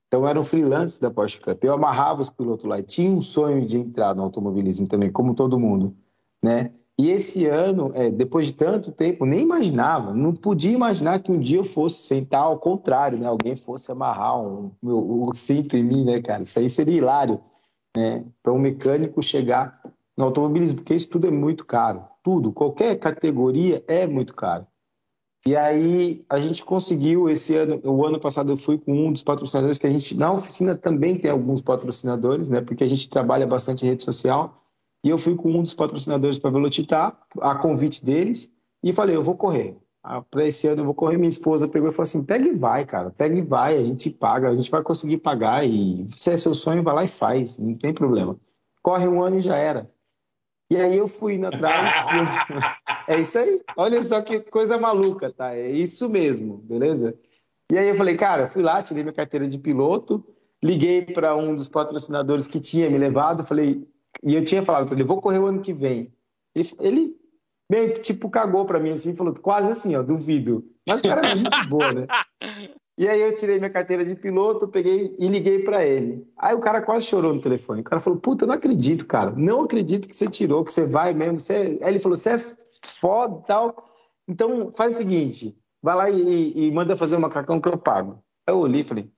Então, eu era um freelance da Porsche Cup. Eu amarrava os pilotos lá e tinha um sonho de entrar no automobilismo também, como todo mundo, né? E esse ano, é, depois de tanto tempo, nem imaginava, não podia imaginar que um dia eu fosse sentar ao contrário, né? Alguém fosse amarrar um, um, cinto em mim, né, cara? Isso aí seria hilário, né? Para um mecânico chegar no automobilismo, porque isso tudo é muito caro. Tudo, qualquer categoria é muito caro. E aí a gente conseguiu esse ano, o ano passado eu fui com um dos patrocinadores que a gente na oficina também tem alguns patrocinadores, né? Porque a gente trabalha bastante em rede social. E eu fui com um dos patrocinadores para Velocitar, a convite deles, e falei, eu vou correr. Ah, para esse ano eu vou correr. Minha esposa pegou e falou assim: pega e vai, cara, pega e vai, a gente paga, a gente vai conseguir pagar. E se é seu sonho, vai lá e faz, não tem problema. Corre um ano e já era. E aí eu fui indo atrás. É isso aí. Olha só que coisa maluca, tá? É isso mesmo, beleza? E aí eu falei, cara, fui lá, tirei minha carteira de piloto, liguei para um dos patrocinadores que tinha me levado, falei, e eu tinha falado para ele, vou correr o ano que vem. Ele, ele meio que tipo cagou para mim assim, falou, quase assim, ó, duvido. Mas o cara é gente boa, né? E aí eu tirei minha carteira de piloto, peguei e liguei para ele. Aí o cara quase chorou no telefone. O cara falou: "Puta, não acredito, cara. Não acredito que você tirou, que você vai mesmo. Você... Aí ele falou: "Você é foda, tal. Então faz o seguinte, vai lá e, e manda fazer um macacão que eu pago". Aí eu olhei e falei: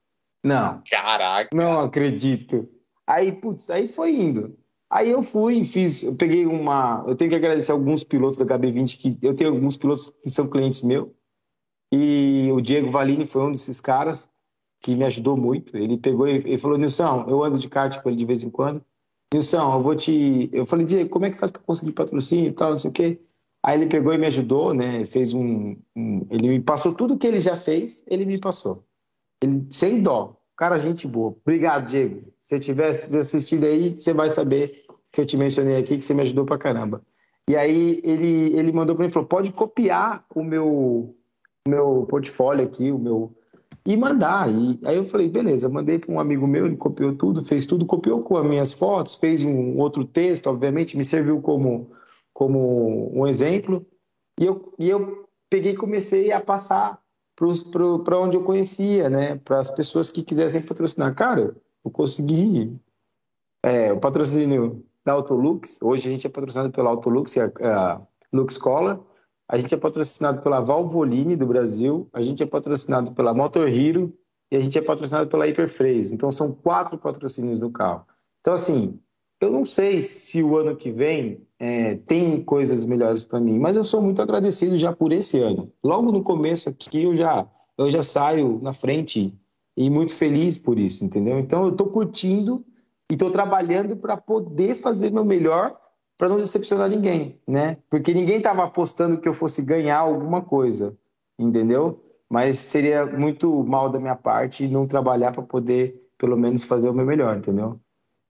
"Não. Caraca. Não acredito". Aí, putz, aí foi indo. Aí eu fui, fiz, eu peguei uma, eu tenho que agradecer alguns pilotos da HB20 que eu tenho alguns pilotos que são clientes meus e o Diego Valini foi um desses caras que me ajudou muito. Ele pegou e falou: Nilson, eu ando de kart com ele de vez em quando. Nilson, eu vou te. Eu falei: Diego, como é que faz para conseguir patrocínio e tal, não sei o quê. Aí ele pegou e me ajudou, né? Fez um, um, Ele me passou tudo que ele já fez, ele me passou. Ele, sem dó. Cara, gente boa. Obrigado, Diego. Se tivesse assistido aí, você vai saber que eu te mencionei aqui, que você me ajudou pra caramba. E aí ele, ele mandou para mim falou: pode copiar o meu, meu portfólio aqui, o meu e mandar. E aí eu falei, beleza, mandei para um amigo meu, ele copiou tudo, fez tudo, copiou com as minhas fotos, fez um outro texto, obviamente, me serviu como, como um exemplo. E eu, e eu peguei e comecei a passar para onde eu conhecia, né? Para as pessoas que quisessem patrocinar. Cara, eu consegui é, o patrocínio da Autolux. Hoje a gente é patrocinado pela Autolux, a, a Lux Collar. A gente é patrocinado pela Valvoline do Brasil, a gente é patrocinado pela Motor Hero e a gente é patrocinado pela Hyperfreeze. Então são quatro patrocínios do carro. Então assim, eu não sei se o ano que vem é, tem coisas melhores para mim, mas eu sou muito agradecido já por esse ano. Logo no começo aqui eu já eu já saio na frente e muito feliz por isso, entendeu? Então eu estou curtindo e estou trabalhando para poder fazer meu melhor para não decepcionar ninguém, né? Porque ninguém estava apostando que eu fosse ganhar alguma coisa, entendeu? Mas seria muito mal da minha parte não trabalhar para poder, pelo menos, fazer o meu melhor, entendeu?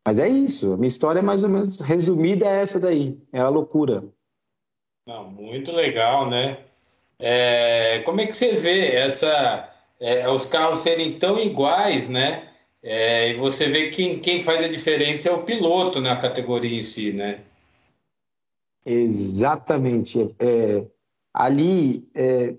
Mas é isso. A minha história é mais ou menos resumida é essa daí. É a loucura. Não, muito legal, né? É, como é que você vê essa, é, os carros serem tão iguais, né? É, e você vê que quem faz a diferença é o piloto na categoria em si, né? Exatamente. É, ali é,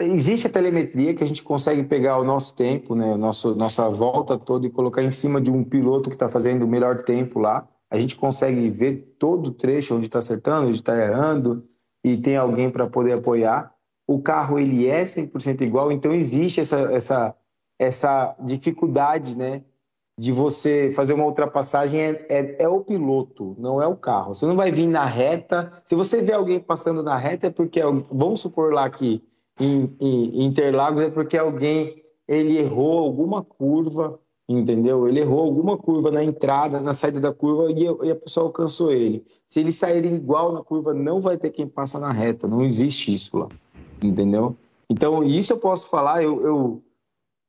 existe a telemetria que a gente consegue pegar o nosso tempo, né, nosso, nossa volta toda e colocar em cima de um piloto que está fazendo o melhor tempo lá. A gente consegue ver todo o trecho onde está acertando, onde está errando e tem alguém para poder apoiar. O carro ele é 100% igual, então existe essa, essa, essa dificuldade, né, de você fazer uma ultrapassagem é, é, é, o piloto, não é o carro. Você não vai vir na reta. Se você vê alguém passando na reta, é porque, vamos supor lá que em, em Interlagos, é porque alguém ele errou alguma curva, entendeu? Ele errou alguma curva na entrada, na saída da curva e, e a pessoa alcançou ele. Se ele sair igual na curva, não vai ter quem passa na reta. Não existe isso lá, entendeu? Então, isso eu posso falar, eu, eu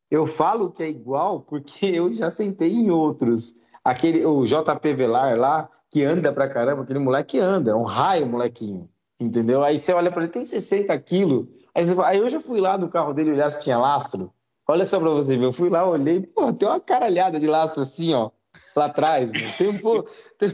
eu falo que é igual porque eu já sentei em outros. Aquele, o JP Velar lá, que anda pra caramba, aquele moleque anda, é um raio molequinho, entendeu? Aí você olha para ele, tem 60 quilos. Aí, você, aí eu já fui lá no carro dele olhar se tinha lastro. Olha só pra você ver, eu fui lá, olhei, pô, tem uma caralhada de lastro assim, ó, lá atrás, mano. Tem um pouco. Tem,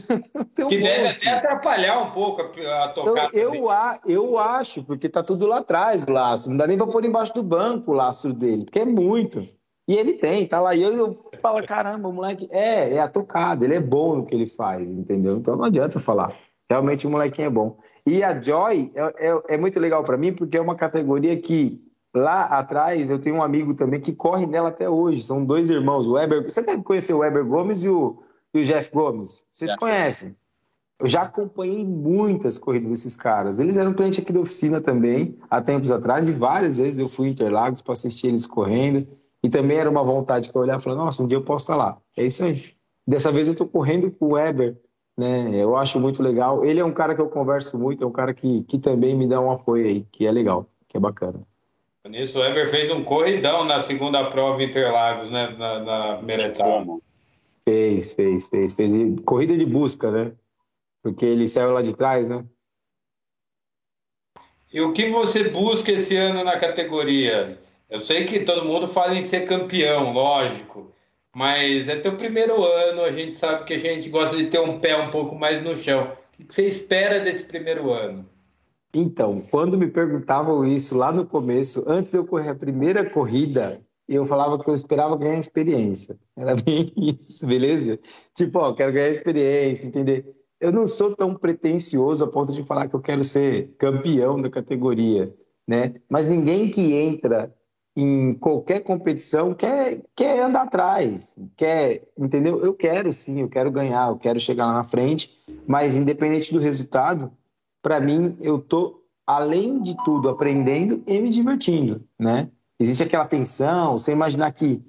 tem um que deve até atrapalhar um pouco a, a tocada. Eu, eu, a, eu acho, porque tá tudo lá atrás o lastro. Não dá nem pra pôr embaixo do banco o lastro dele, porque é muito. E ele tem, tá lá. E eu, eu falo, caramba, o moleque é, é a tocada, ele é bom no que ele faz, entendeu? Então não adianta falar. Realmente o molequinho é bom. E a Joy é, é, é muito legal para mim, porque é uma categoria que lá atrás eu tenho um amigo também que corre nela até hoje. São dois irmãos, o Weber. Você deve conhecer o Weber Gomes e o, e o Jeff Gomes. Vocês já. conhecem? Eu já acompanhei muitas corridas desses caras. Eles eram cliente aqui da oficina também, há tempos atrás, e várias vezes eu fui em Interlagos para assistir eles correndo. E também era uma vontade que eu olhar e falar, nossa, um dia eu posso estar lá. É isso aí. Dessa vez eu estou correndo com o Weber, né? Eu acho muito legal. Ele é um cara que eu converso muito, é um cara que, que também me dá um apoio aí, que é legal, que é bacana. Nisso, o Weber fez um corridão na segunda prova Interlagos, né? Na, na primeira etapa. Fez, fez, fez, fez. Corrida de busca, né? Porque ele saiu lá de trás, né? E o que você busca esse ano na categoria? Eu sei que todo mundo fala em ser campeão, lógico, mas é teu primeiro ano, a gente sabe que a gente gosta de ter um pé um pouco mais no chão. O que você espera desse primeiro ano? Então, quando me perguntavam isso lá no começo, antes de eu correr a primeira corrida, eu falava que eu esperava ganhar experiência. Era bem isso, beleza? Tipo, ó, quero ganhar experiência, entender? Eu não sou tão pretensioso a ponto de falar que eu quero ser campeão da categoria, né? Mas ninguém que entra em qualquer competição quer, quer andar atrás, quer, entendeu? Eu quero sim, eu quero ganhar, eu quero chegar lá na frente, mas independente do resultado, para mim eu tô além de tudo aprendendo e me divertindo, né? Existe aquela tensão, você imaginar que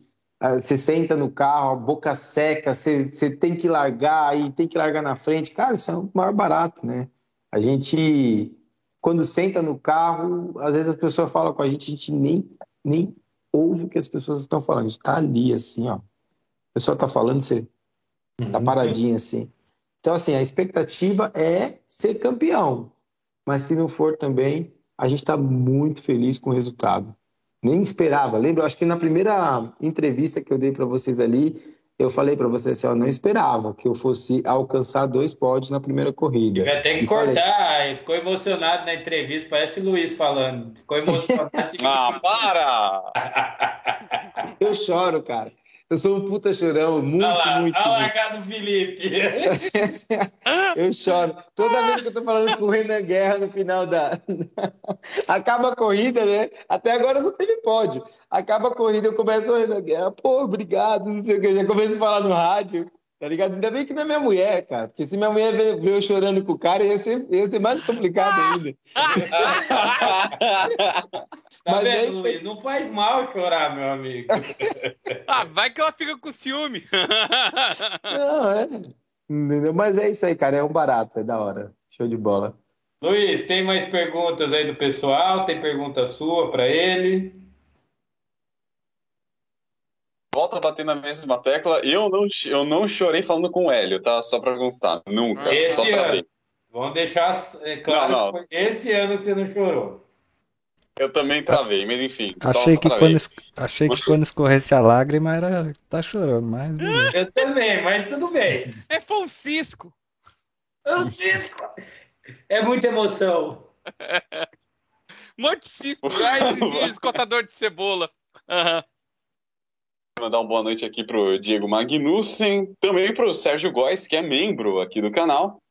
uh, você senta no carro, a boca seca, você, você tem que largar e tem que largar na frente. Cara, isso é o maior barato, né? A gente, quando senta no carro, às vezes as pessoas falam com a gente, a gente nem, nem ouve o que as pessoas estão falando. A gente tá ali, assim, ó. A pessoa tá falando, você tá uhum. paradinho, assim. Então, assim, a expectativa é ser campeão. Mas se não for também, a gente está muito feliz com o resultado nem esperava. Lembra? Acho que na primeira entrevista que eu dei para vocês ali, eu falei para vocês assim, eu não esperava que eu fosse alcançar dois pódios na primeira corrida. Vai ter que e cortar, falei... ficou emocionado na entrevista, parece o Luiz falando. Ficou emocionado. ah, para! eu choro, cara. Eu sou um puta chorão, muito, olha lá, muito. Olha lá cara do Felipe. eu choro. Toda vez que eu tô falando com o Renan Guerra no final da. Acaba a corrida, né? Até agora só teve pódio. Acaba a corrida, eu começo o Renan Guerra, pô, obrigado, não sei o que. Eu já começo a falar no rádio. Tá ligado? Ainda bem que não é minha mulher, cara. Porque se minha mulher veio eu chorando com o cara, ia ser, ia ser mais complicado ainda. Tá Mas vendo, aí... Luiz? Não faz mal chorar, meu amigo. ah, vai que ela fica com ciúme. Não, é. Entendeu? Mas é isso aí, cara. É um barato, é da hora. Show de bola. Luiz, tem mais perguntas aí do pessoal? Tem pergunta sua para ele? Volta a bater na mesma tecla. Eu não, eu não chorei falando com o Hélio, tá? Só para constar. Nunca. Esse ano. Vamos deixar é, claro não, não. que foi esse ano que você não chorou. Eu também travei, mas enfim. Achei que, quando, achei que quando escorresse a lágrima era. tá chorando, mas. Eu também, mas tudo bem. É Francisco. Francisco! É muita emoção. Monte Cisco, gás contador de cebola. Uhum. Mandar uma boa noite aqui pro Diego Magnussen, também pro Sérgio Góes, que é membro aqui do canal,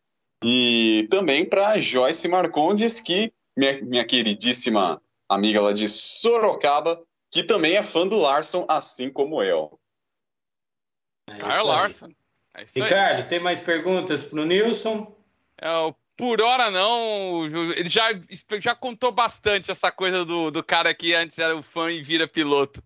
e também para Joyce Marcondes, que minha, minha queridíssima amiga lá de Sorocaba, que também é fã do Larson, assim como eu. É Carl Larson. É Ricardo, aí. tem mais perguntas para o Nilson? É, por hora não. Ele já, já contou bastante essa coisa do, do cara que antes era um fã e vira piloto.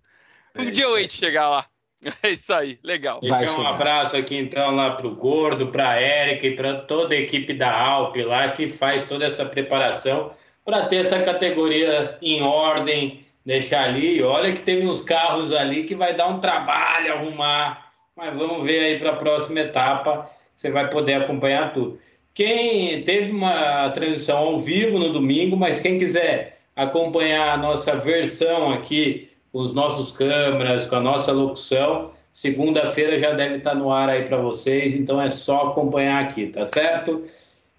Um é dia eu hei de chegar lá. É isso aí, legal. Deixa um abraço aqui então lá para o Gordo, para a Érica e para toda a equipe da Alp lá que faz toda essa preparação para ter essa categoria em ordem, deixar ali. Olha que teve uns carros ali que vai dar um trabalho arrumar, mas vamos ver aí para a próxima etapa, você vai poder acompanhar tudo. Quem teve uma transmissão ao vivo no domingo, mas quem quiser acompanhar a nossa versão aqui, os nossos câmeras, com a nossa locução, segunda-feira já deve estar no ar aí para vocês, então é só acompanhar aqui, tá certo?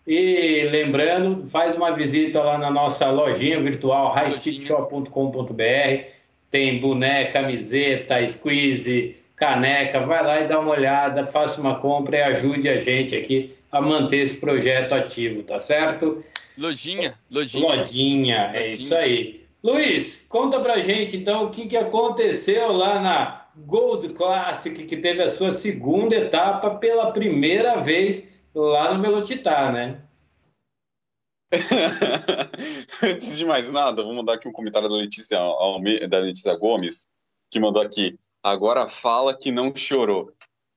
E lembrando, faz uma visita lá na nossa lojinha virtual, highstickshop.com.br. Tem boné, camiseta, squeeze, caneca. Vai lá e dá uma olhada, faça uma compra e ajude a gente aqui a manter esse projeto ativo, tá certo? Lojinha, lojinha. Lojinha, é isso aí. Luiz, conta pra gente então o que, que aconteceu lá na Gold Classic, que teve a sua segunda etapa pela primeira vez lá no Velocitar, né? Antes de mais nada, vou mandar aqui um comentário da Letícia, da Letícia Gomes, que mandou aqui. Agora fala que não chorou.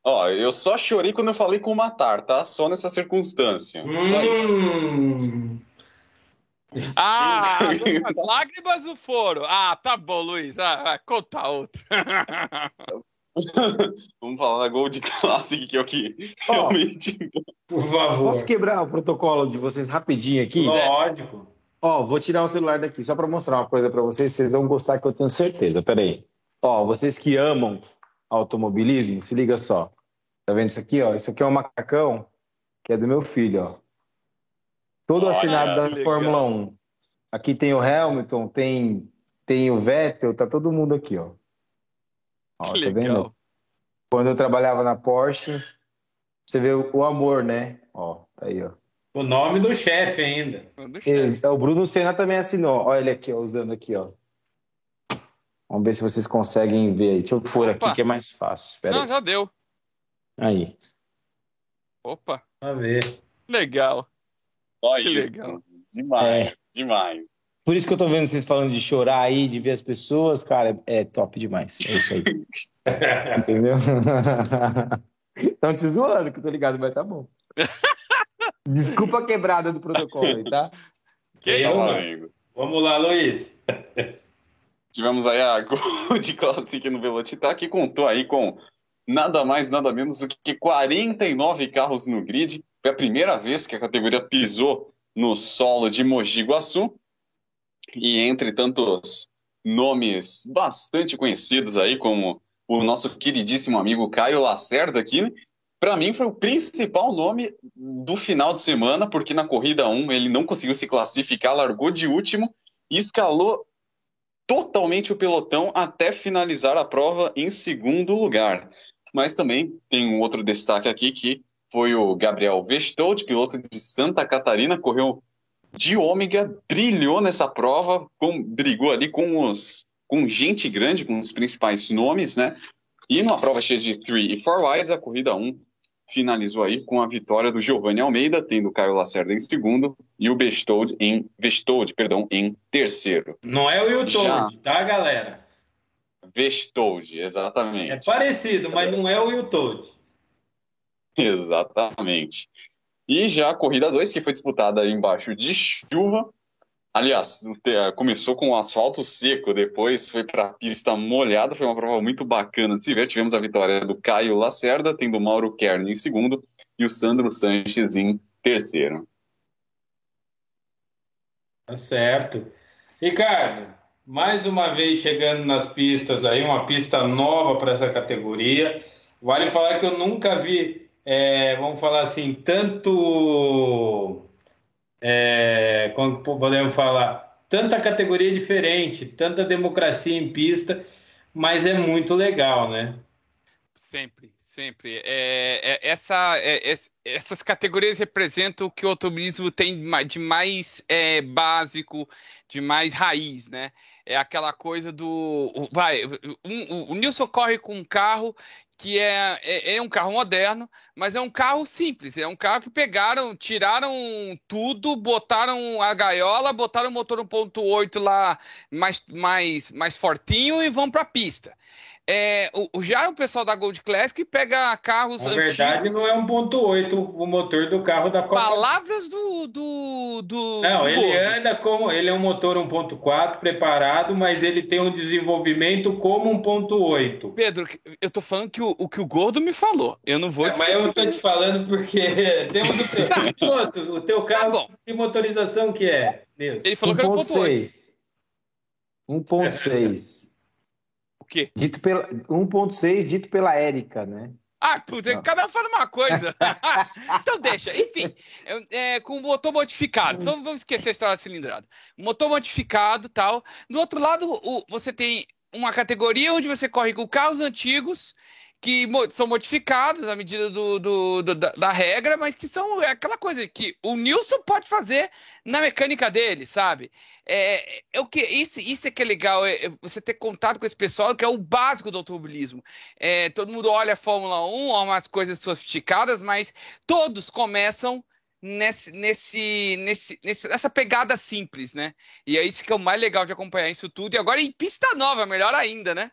Ó, eu só chorei quando eu falei com o Matar, tá? Só nessa circunstância. Hum. Só isso. Ah, as lágrimas não foram. Ah, tá bom, Luiz. Ah, conta outra. Vamos falar da Gold Classic, que é o que oh, realmente. Por favor. Posso quebrar o protocolo de vocês rapidinho aqui? Lógico. Ó, vou tirar o celular daqui só para mostrar uma coisa para vocês. Vocês vão gostar que eu tenho certeza. Pera aí. Ó, vocês que amam automobilismo, se liga só. Tá vendo isso aqui, ó? Isso aqui é um macacão que é do meu filho, ó. Todo Olha, assinado da legal. Fórmula 1. Aqui tem o Hamilton, tem, tem o Vettel, tá todo mundo aqui, ó. Ó, Que tá legal. vendo? Quando eu trabalhava na Porsche, você vê o, amor, né? Ó, tá aí, ó. O nome do chefe ainda. Do chefe. Ex- O Bruno Senna também assinou. Olha ele aqui, ó, usando aqui, ó. Vamos ver se vocês conseguem ver aí. Deixa eu pôr aqui Opa. que é mais fácil. Espera Não, aí. já deu. Aí. Opa, Vamos ver. legal. Olha Que isso. legal. Demais, É. demais. Por isso que eu tô vendo vocês falando de chorar aí, de ver as pessoas, cara, é top demais. É isso aí. Entendeu? Estão te zoando, que eu tô ligado, mas tá bom. Desculpa a quebrada do protocolo aí, tá? Que isso? Nosso amigo. Vamos lá, Luiz. Tivemos aí a Gold Classic no Velocitar, que contou aí com nada mais, nada menos do que 49 carros no grid. Foi a primeira vez que a categoria pisou no solo de Mogi Guaçu. E entre tantos nomes bastante conhecidos aí, como o nosso queridíssimo amigo Caio Lacerda aqui, para mim foi o principal nome do final de semana, porque na corrida 1 ele não conseguiu se classificar, largou de último e escalou totalmente o pelotão até finalizar a prova em segundo lugar. Mas também tem um outro destaque aqui que foi o Gabriel Vestold, piloto de Santa Catarina, correu de ômega, brilhou nessa prova, com- brigou ali com os com gente grande, com os principais nomes, né? E numa prova cheia de 3 e 4 wides, a corrida 1 finalizou aí com a vitória do Giovanni Almeida, tendo o Caio Lacerda em segundo e o Vestold em Vestold, perdão, em terceiro. Não é o YouTube, tá, galera? Vestold, É exatamente. parecido, mas não é o YouTube. Exatamente. E já a corrida 2, que foi disputada embaixo de chuva. Aliás, te- começou com o asfalto seco, depois foi para a pista molhada. Foi uma prova muito bacana de se ver. Tivemos a vitória do Caio Lacerda, tendo o Mauro Kern em segundo e o Sandro Sanches em terceiro. Tá certo. Ricardo, mais uma vez chegando nas pistas aí, uma pista nova para essa categoria. Vale falar que eu nunca vi, é, vamos falar assim, tanto. É, como podemos falar? Tanta categoria diferente, tanta democracia em pista, mas é muito legal, né? Sempre, sempre. É, é- essa, é- é- essas categorias representam o que o automobilismo tem de mais é, básico, de mais raiz, né? É aquela coisa do. o- Vai, um- o, o Nilson corre com um carro que é, é, é um carro moderno, mas é um carro simples. É um carro que pegaram, tiraram tudo, botaram a gaiola, botaram o motor 1.8 lá mais, mais, mais fortinho e vão para a pista. É, o, já o pessoal da Gold Classic pega carros Na verdade, antigos. não é 1.8 o motor do carro da Copa Palavras do. do, do Não, do ele Gordo. anda como. Ele é um motor 1.4 preparado, mas ele tem um desenvolvimento como 1.8. Pedro, eu tô falando que o, o que o Gordo me falou. Eu não vou É, mas eu tô te falando porque temos o teu, piloto, o teu Tá carro, bom. que motorização que é? Deus. Ele falou que era um ponto oito. 1.6. 1.6. O quê? Dito pela 1.6 dito pela Érica, né? Ah, putz, Ah. cada um fala uma coisa. então deixa. Enfim, é, com o motor modificado. Então vamos esquecer a história da cilindrada. Motor modificado tal. Do outro lado, o- você tem uma categoria onde você corre com carros antigos que são modificados à medida do, do- do- da, da regra, mas que são é aquela coisa que o Nilson pode fazer na mecânica dele, sabe? É, é o que isso, isso é que é legal, é, é você ter contato com esse pessoal que é o básico do automobilismo. É, todo mundo olha a Fórmula 1, olha umas coisas sofisticadas, mas todos começam nesse, nesse, nesse- nessa pegada simples, né? E é isso que é o mais legal de acompanhar isso tudo. E agora em pista nova, melhor ainda, né?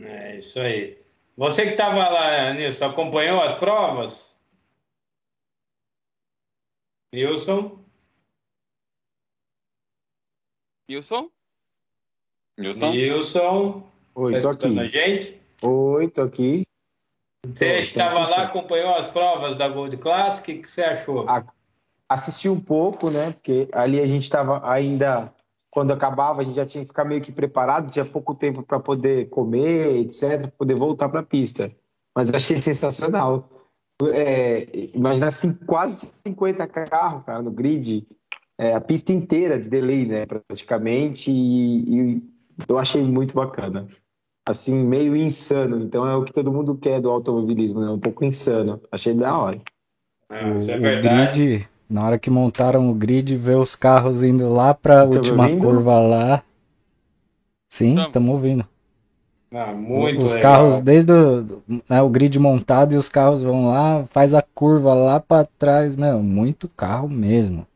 É isso aí. Você que estava lá, Nilson, acompanhou as provas? Nilson? Wilson? Wilson? Nilson? Oi, Tá tô escutando a aqui. gente? Oi, tô aqui. Você Tô, estava 100%. lá, acompanhou as provas da Gold Classic, o que você achou? Ah, assisti um pouco, né? Porque ali a gente estava ainda, quando acabava, a gente já tinha que ficar meio que preparado, tinha pouco tempo para poder comer, etc., poder voltar para a pista. Mas eu achei sensacional. É, imagina assim, quase 50 carros, cara, no grid, é, a pista inteira de delay, né, praticamente, e, e eu achei muito bacana. Assim, meio insano. Então é o que todo mundo quer do automobilismo, né? Um pouco insano. Achei da hora. Ah, isso é O, o verdade. grid, na hora que montaram o grid, ver os carros indo lá pra tão última ouvindo? curva lá. Sim, Tamo. estamos ouvindo. Ah, muito os legal. carros, desde o, né, o grid montado e os carros vão lá, faz a curva lá pra trás, meu, muito carro mesmo.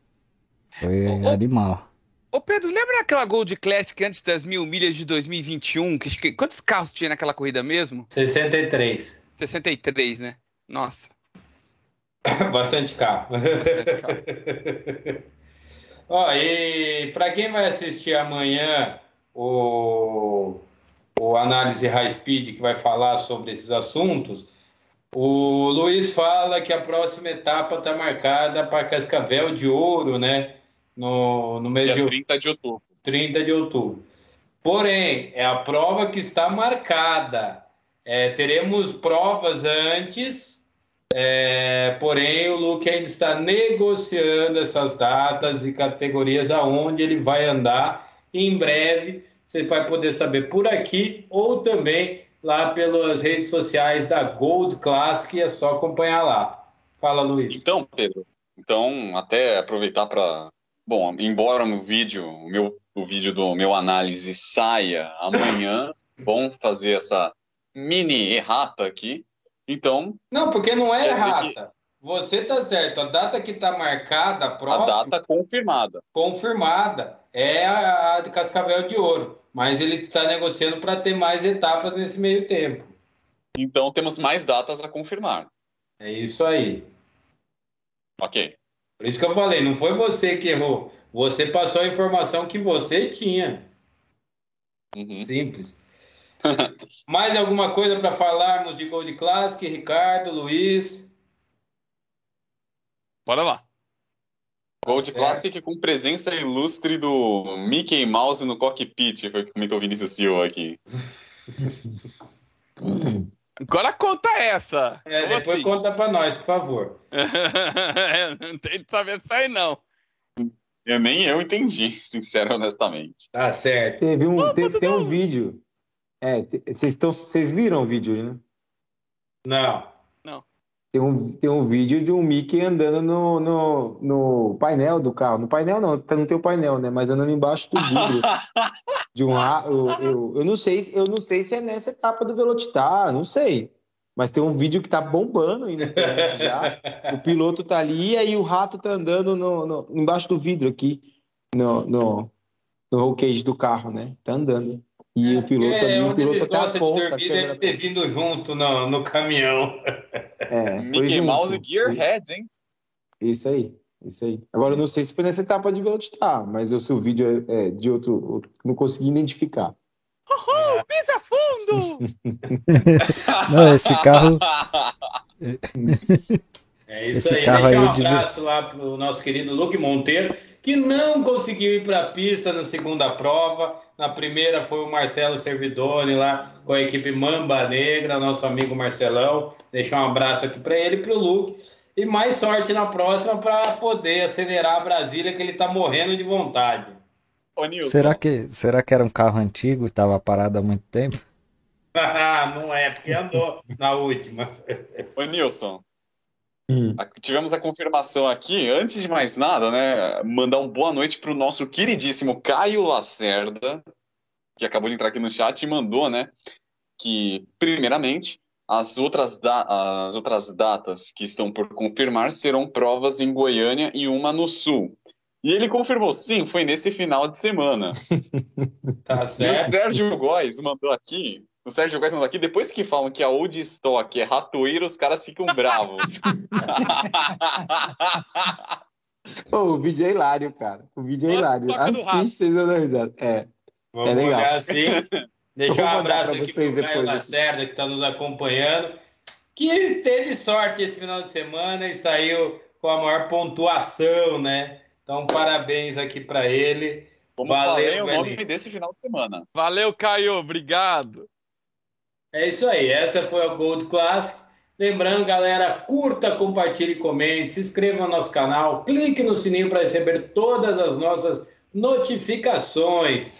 Foi Ô, animal. Ô Pedro, lembra aquela Gold Classic antes das mil milhas de 2021? Que, acho que- quantos carros tinha naquela corrida mesmo? 63. 63, né? Nossa. Bastante carro. Bastante carro. Ó, e para quem vai assistir amanhã o, o Análise High Speed, que vai falar sobre esses assuntos, o Luiz fala que a próxima etapa está marcada para Cascavel de Ouro, né? No, no mês Dia de 30 de outubro. 30 de outubro. Porém, é a prova que está marcada. É, teremos provas antes, é, porém o Luke ainda está negociando essas datas e categorias aonde ele vai andar. E em breve você vai poder saber por aqui ou também lá pelas redes sociais da Gold Classic, é só acompanhar lá. Fala, Luiz. Então, Pedro, então até aproveitar para, bom, embora o vídeo, o meu, o vídeo do meu análise saia amanhã, bom fazer essa mini errata aqui. Então, Não, porque não é dizer errata. Você tá certo. A data que está marcada, a a próxima, data confirmada. confirmada, é a, a de Cascavel de Ouro. Mas ele está negociando para ter mais etapas nesse meio tempo. Então temos mais datas a confirmar. É isso aí. Ok. Por isso que eu falei, não foi você que errou. Você passou a informação que você tinha. Uhum. Simples. Mais alguma coisa para falarmos de Gold Classic, Ricardo, Luiz? Bora lá. Gold certo. Classic com presença ilustre do Mickey Mouse no cockpit, foi o que comentou o Vinícius Silva aqui. Agora conta essa. É, Como depois assim? conta para nós, por favor. não tem de saber isso aí, não. Eu nem eu entendi, sincero honestamente. Tá certo. Teve um, teve, tem um vídeo. É, vocês estão, vocês viram o vídeo, né? Não. Tem um, tem um vídeo de um Mickey andando no, no, no painel do carro. No painel não, tá- não tem o painel, né? Mas andando embaixo do vidro de um eu, eu, eu não sei, eu não sei se é nessa etapa do Velocitar, não sei. Mas tem um vídeo que tá bombando aí na internet já. O piloto tá ali e aí o rato tá andando no, no- embaixo do vidro aqui, no, no, no roll cage do carro, né? Tá andando. E o piloto É, ali, o piloto até de a dormir, deve ter vindo junto no, no caminhão. É, foi Mickey junto. Mouse Gearhead, hein? Isso aí, isso aí. Agora, eu não sei se foi nessa etapa de Velocitar, mas eu, se o vídeo é, é de outro, não consegui identificar. Oh, pisa fundo! Não, esse carro, É isso Esse aí. carro Deixa aí um abraço lá pro nosso querido Luke Monteiro, que não conseguiu ir para a pista na segunda prova. Na primeira foi o Marcelo Servidoni lá com a equipe Mamba Negra, nosso amigo Marcelão. Deixar um abraço aqui para ele e para o Luke. E mais sorte na próxima para poder acelerar a Brasília, que ele está morrendo de vontade. Ô, Nilson, será que, será que era um carro antigo e tava parado há muito tempo? Ah, não é, porque andou na última. ô, Nilson, Hum. tivemos a confirmação aqui, antes de mais nada, né? Mandar uma boa noite pro nosso queridíssimo Caio Lacerda, que acabou de entrar aqui no chat e mandou, né? Que, primeiramente, as outras, as outras datas que estão por confirmar serão provas em Goiânia e uma no Sul. E ele confirmou, sim, foi nesse final de semana. Tá E o certo? Sérgio Góes mandou aqui. O Sérgio Góes mandou aqui. Depois que falam que a Old Stock é ratoeira, os caras ficam bravos. Pô, o vídeo é hilário, cara. O vídeo é hilário. Assiste, vocês vão dar risada. É. Vamos É legal. olhar assim. Deixar um abraço aqui vocês pro Caio. Lacerda, que está nos acompanhando. Que teve sorte esse final de semana e saiu com a maior pontuação, né? Então, parabéns aqui para ele. Como Valeu, falei, o nome desse final de semana. Valeu, Caio. Obrigado. É isso aí. Essa foi a Gold Classic. Lembrando, galera, curta, compartilhe, comente, se inscreva no nosso canal, clique no sininho para receber todas as nossas notificações.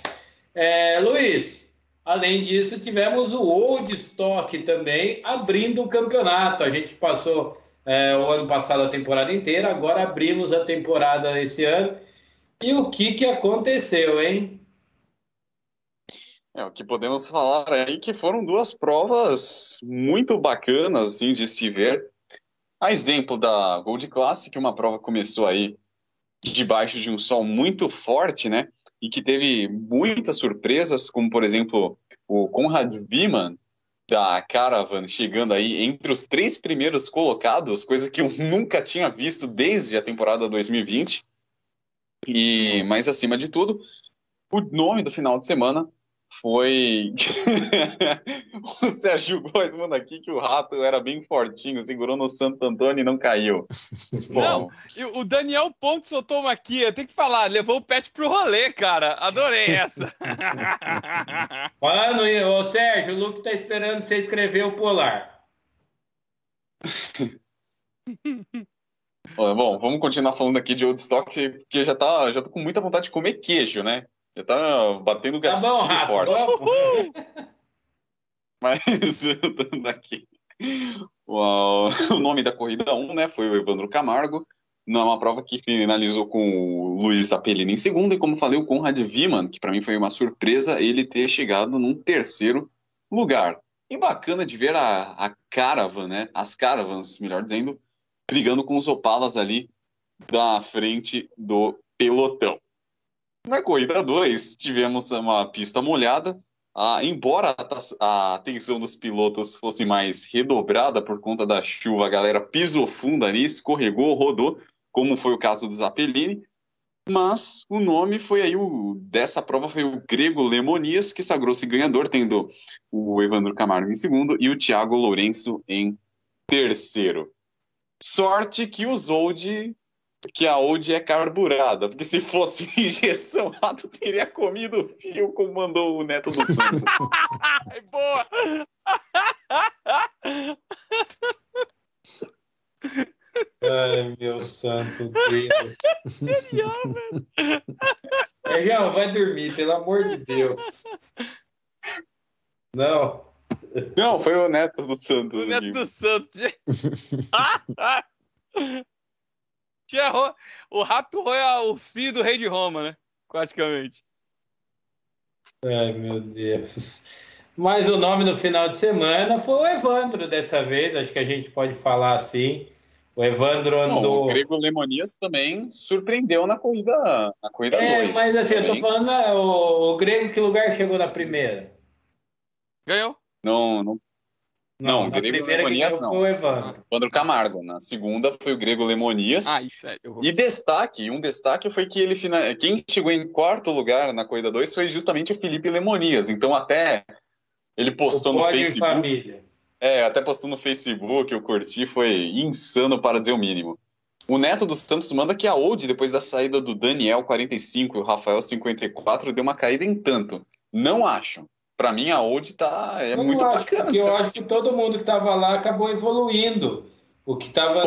É, Luiz, além disso, tivemos o Old Stock também abrindo o campeonato. A gente passou é, o ano passado a temporada inteira, agora abrimos a temporada esse ano. E o que, que aconteceu, hein? É, o que podemos falar aí que foram duas provas muito bacanas assim, de se ver. A exemplo da Gold Classic, uma prova começou aí debaixo de um sol muito forte, né? E que teve muitas surpresas, como por exemplo o Conrad Wiemann da Caravan chegando aí entre os três primeiros colocados, coisa que eu nunca tinha visto desde a temporada 2020. E mais acima de tudo, o nome do final de semana foi o Sérgio Góes manda aqui que o rato era bem fortinho, segurou no Santo Antônio e não caiu. Não, o Daniel Pontes soltou uma aqui, eu tenho que falar, levou o pet pro rolê, cara. Adorei essa. Falando, ô Sérgio, o Luke tá esperando você escrever o polar. Bom, vamos continuar falando aqui de Old Stock, porque já tá, já tô com muita vontade de comer queijo, né? Já tá batendo gatilho tá bom, rato, forte. Mas, daqui. O, o nome da corrida 1, né, foi o Evandro Camargo. Numa prova que finalizou com o Luiz Apelino em segundo, e como falei, o Conrad Viman, que para mim foi uma surpresa ele ter chegado num terceiro lugar. E bacana de ver a, a Caravan, né, as Caravans, melhor dizendo, brigando com os Opalas ali da frente do pelotão. Na corrida 2, tivemos uma pista molhada. Ah, embora a, atenção dos pilotos fosse mais redobrada por conta da chuva, a galera pisou fundo ali, escorregou, rodou, como foi o caso do Zappellini. Mas o nome foi aí o dessa prova foi o grego Lemonias, que sagrou-se ganhador, tendo o Evandro Camargo em segundo e o Thiago Lourenço em terceiro. Sorte que usou de que a Old é carburada, porque se fosse injeção, o rato teria comido o fio como mandou o neto do Santos. Boa! Ai, meu santo Deus. Genial, velho. É, João, vai dormir, pelo amor de Deus. Não. Não, foi o neto do Santos. O neto do Santos. Tinha ro... O rato roia o filho do rei de Roma, né? Praticamente. Ai, meu Deus. Mas o nome no final de semana foi o Evandro dessa vez, acho que a gente pode falar assim. O Evandro andou. Não, o Grego Lemonias também surpreendeu na corrida na corrida É, dois, mas assim, também. eu tô falando né, o, o Grego que lugar chegou na primeira? Ganhou? Não, não não, não Grego Lemonias não. Foi o Evandro. Evandro Camargo. Na segunda foi o Grego Lemonias. Ah, isso é. Vou... E destaque, um destaque foi que ele quem chegou em quarto lugar na corrida 2 foi justamente o Felipe Lemonias. Então até ele postou no Facebook. Família. É, até postou no Facebook, eu curti, foi insano para dizer o mínimo. O Neto dos Santos manda que a Old, depois da saída do Daniel 45 e o Rafael 54, deu uma caída em tanto. Não acho para mim a Old tá é eu muito acho, bacana. Porque eu acho que todo mundo que estava lá acabou evoluindo. O que estava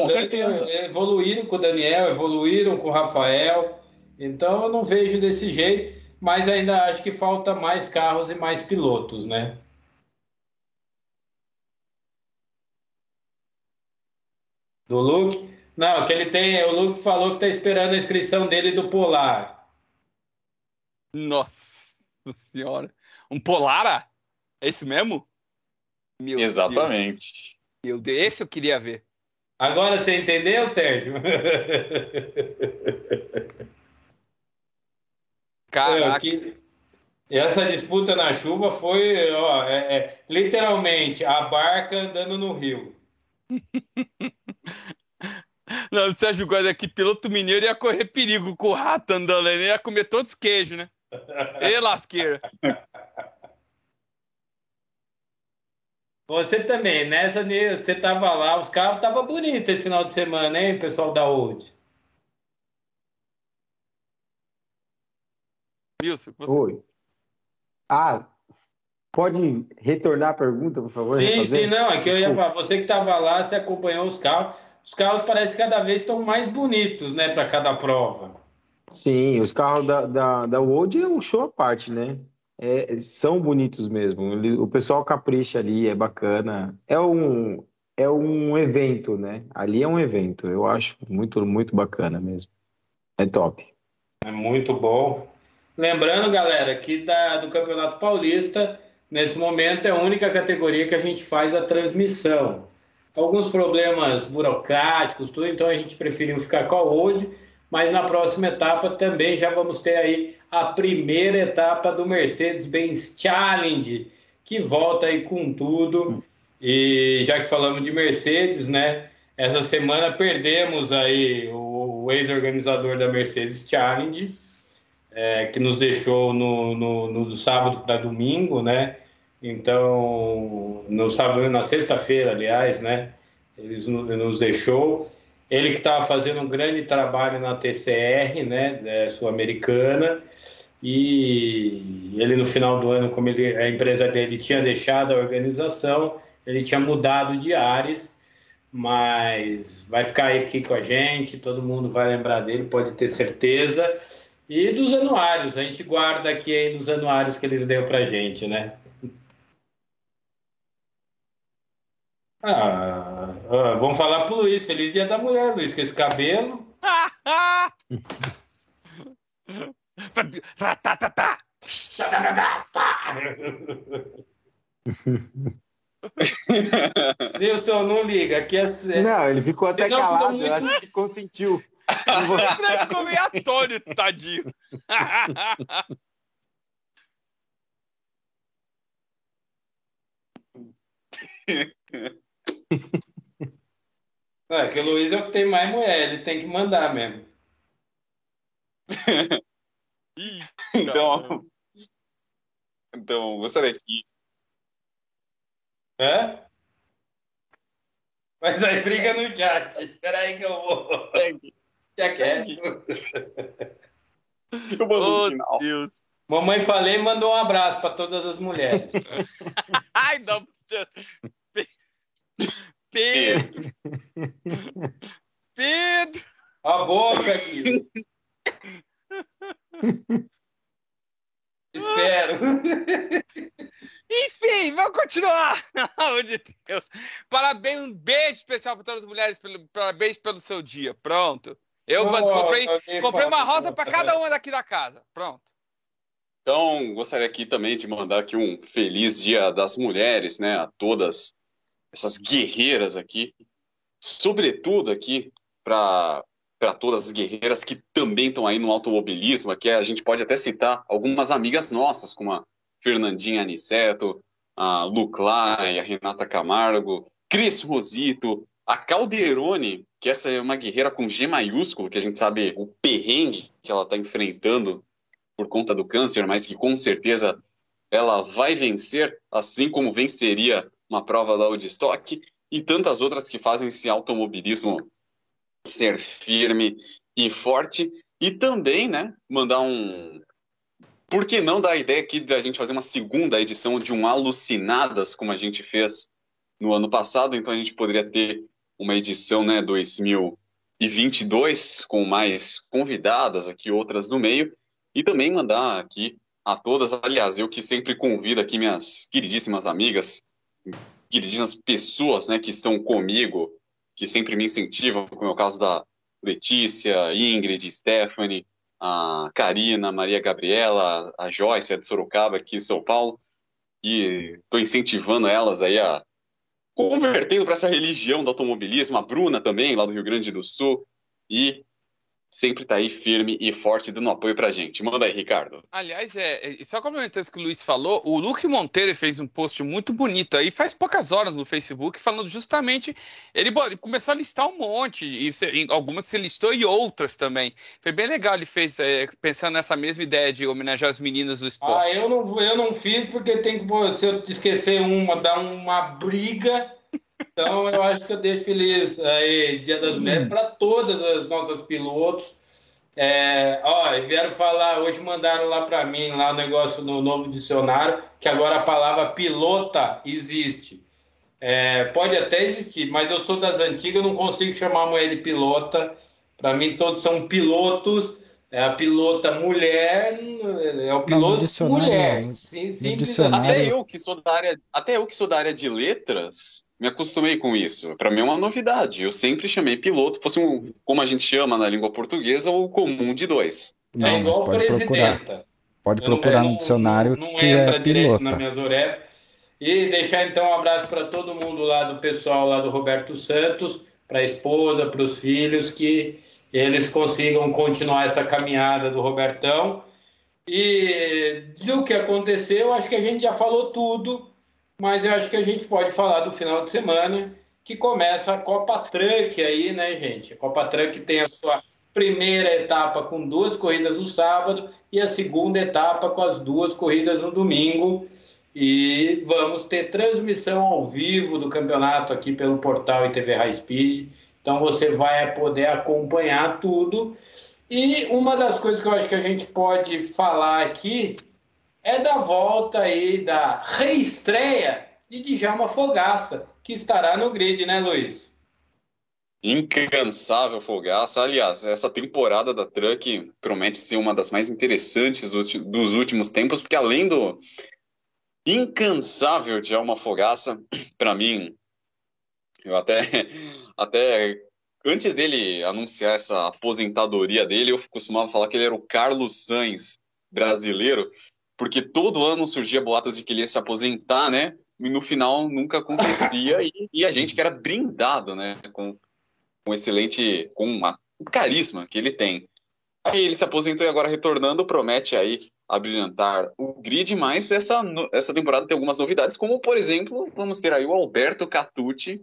evoluíram com o Daniel, evoluíram com o Rafael. Então eu não vejo desse jeito, mas ainda acho que falta mais carros e mais pilotos, né? Do Luke? Não, que ele tem. O Luke falou que está esperando a inscrição dele do Polar. Nossa senhora. Um Polara? É esse mesmo? Meu Exatamente. Deus. Meu Deus, esse eu queria ver. Agora você entendeu, Sérgio? Caraca. Que... Essa disputa na chuva foi, ó, é, é, literalmente a barca andando no rio. Não, o Sérgio Góes aqui, piloto mineiro, ia correr perigo com o rato andando, ele ia comer todos os queijos, né? E lasqueira. Você também, nessa você tava lá, os carros estavam bonitos esse final de semana, hein, pessoal da Old? Wilson, você... Oi. Ah, pode retornar a pergunta, por favor? Sim, refazer? sim, não, é que eu ia Desculpa. falar, você que estava lá, você acompanhou os carros. Os carros parecem que cada vez estão mais bonitos, né, para cada prova. Sim, os carros da, da, da World é um show à parte, né? É, são bonitos mesmo. Ele- o pessoal capricha ali, é bacana. É um, é um evento, né? Ali é um evento. Eu acho muito, muito bacana mesmo. É top. É muito bom. Lembrando, galera, que da, do Campeonato Paulista, nesse momento é a única categoria que a gente faz a transmissão. Alguns problemas burocráticos, tudo, então a gente preferiu ficar com a Road, mas na próxima etapa também já vamos ter aí a primeira etapa do Mercedes-Benz Challenge, que volta aí com tudo. E já que falamos de Mercedes, né? Essa semana perdemos aí o, ex-organizador da Mercedes Challenge, é, que nos deixou no, no, no sábado para domingo, né? Então, no sábado, na sexta-feira, aliás, né? Ele nos, nos deixou. Ele que estava fazendo um grande trabalho na TCR, né? é, Sul-Americana. E ele, no final do ano, como ele, a empresa dele tinha deixado a organização, ele tinha mudado de áreas, mas vai ficar aqui com a gente, todo mundo vai lembrar dele, pode ter certeza. E dos anuários, a gente guarda aqui aí dos anuários que eles deu pra gente, né? Ah, ah, vamos falar pro Luiz, feliz dia da mulher, Luiz, com esse cabelo. Nilson, não liga, aqui é. Não, ele ficou até ficou calado. muito- Eu acho que consentiu. Ele ficou meio atônito, tadinho. É, que o Luiz é o que tem mais mulher, ele tem que mandar mesmo. Ih, Então, então gostaria aqui. Hã? Mas aí briga no chat. Peraí que eu vou. Já quieto. Eu mando no Oh, final. Deus. Mamãe falei mandou um abraço para todas as mulheres. Ai, não. Pedro. Pedro. A boca aqui. Espero. Enfim, vamos continuar. Amor de Deus. Parabéns, um beijo especial para todas as mulheres. Parabéns pelo seu dia. Pronto. Eu Oh, comprei, comprei uma rosa para cada uma daqui da casa. Pronto. Então, gostaria aqui também de mandar aqui um feliz Dia das Mulheres, né, a todas essas guerreiras aqui, sobretudo aqui para para todas as guerreiras que também estão aí no automobilismo, aqui a gente pode até citar algumas amigas nossas, como a Fernandinha Aniceto, a Lu Clay, a Renata Camargo, Cris Rosito, a Calderone, que essa é uma guerreira com G maiúsculo, que a gente sabe o perrengue que ela está enfrentando por conta do câncer, mas que com certeza ela vai vencer, assim como venceria uma prova da Woodstock e tantas outras que fazem esse automobilismo ser firme e forte. E também, né, mandar um. Por que não dar a ideia aqui da gente fazer uma segunda edição de um Alucinadas, como a gente fez no ano passado? Então a gente poderia ter uma edição, né, 2022, com mais convidadas aqui, outras no meio. E também mandar aqui a todas, aliás, eu que sempre convido aqui minhas queridíssimas amigas, queridíssimas pessoas, né, que estão comigo, que sempre me incentivam, como é o caso da Letícia, Ingrid, Stephanie, a Karina, Maria Gabriela, a Joyce, a de Sorocaba, aqui em São Paulo, que estou incentivando elas aí a convertendo para essa religião do automobilismo, a Bruna também, lá do Rio Grande do Sul, e sempre está aí firme e forte dando apoio pra gente. Manda aí, Ricardo. Aliás, é, é só complementando isso que o Luiz falou, o Luke Monteiro fez um post muito bonito aí, faz poucas horas no Facebook, falando justamente. Ele, ele começou a listar um monte, e algumas você listou e outras também. Foi bem legal, ele fez, é, pensando nessa mesma ideia de homenagear as meninas do esporte. Ah, eu não, eu não fiz porque tem que, se eu esquecer uma, dar uma briga. Então, eu acho que eu deixo feliz aí, Dia das Mulheres, para todas as nossas pilotos. É, ó, vieram falar, hoje mandaram lá para mim, lá o negócio no novo dicionário, que agora a palavra pilota existe. É, pode até existir, mas eu sou das antigas, eu não consigo chamar a mulher de pilota. Para mim, todos são pilotos. É a pilota mulher, é o piloto não, mulher. Sim, sim, até eu que sou da área, até eu que sou da área de letras, me acostumei com isso. Para mim é uma novidade. Eu sempre chamei piloto, fosse um, como a gente chama na língua portuguesa, o comum de dois. Não, é igual pode procurar. Pode procurar no dicionário não, não que entra é direito nas minhas orelhas. E deixar então um abraço para todo mundo lá do pessoal lá do Roberto Santos, para a esposa, para os filhos, que eles consigam continuar essa caminhada do Robertão. E do que aconteceu, acho que a gente já falou tudo mas eu acho que a gente pode falar do final de semana, que começa a Copa Truck aí, né, gente? A Copa Truck tem a sua primeira etapa com duas corridas no sábado e a segunda etapa com as duas corridas no domingo. E vamos ter transmissão ao vivo do campeonato aqui pelo portal e TV High Speed. Então você vai poder acompanhar tudo. E uma das coisas que eu acho que a gente pode falar aqui é da volta aí, da reestreia de Djalma Fogaça, que estará no grid, né, Luiz? Incansável Fogaça. Aliás, essa temporada da Truck promete ser uma das mais interessantes dos últimos tempos, porque além do incansável Djalma Fogaça, para mim, eu até, até antes dele anunciar essa aposentadoria dele, eu costumava falar que ele era o Carlos Sainz brasileiro, porque todo ano surgia boatos de que ele ia se aposentar, né? E no final nunca acontecia, e, e, a gente que era brindado, né? Com, com excelente, com uma, um carisma que ele tem. Aí ele se aposentou e agora retornando promete aí abrilhantar o grid, mas essa, essa temporada tem algumas novidades, como por exemplo, vamos ter aí o Alberto Catucci,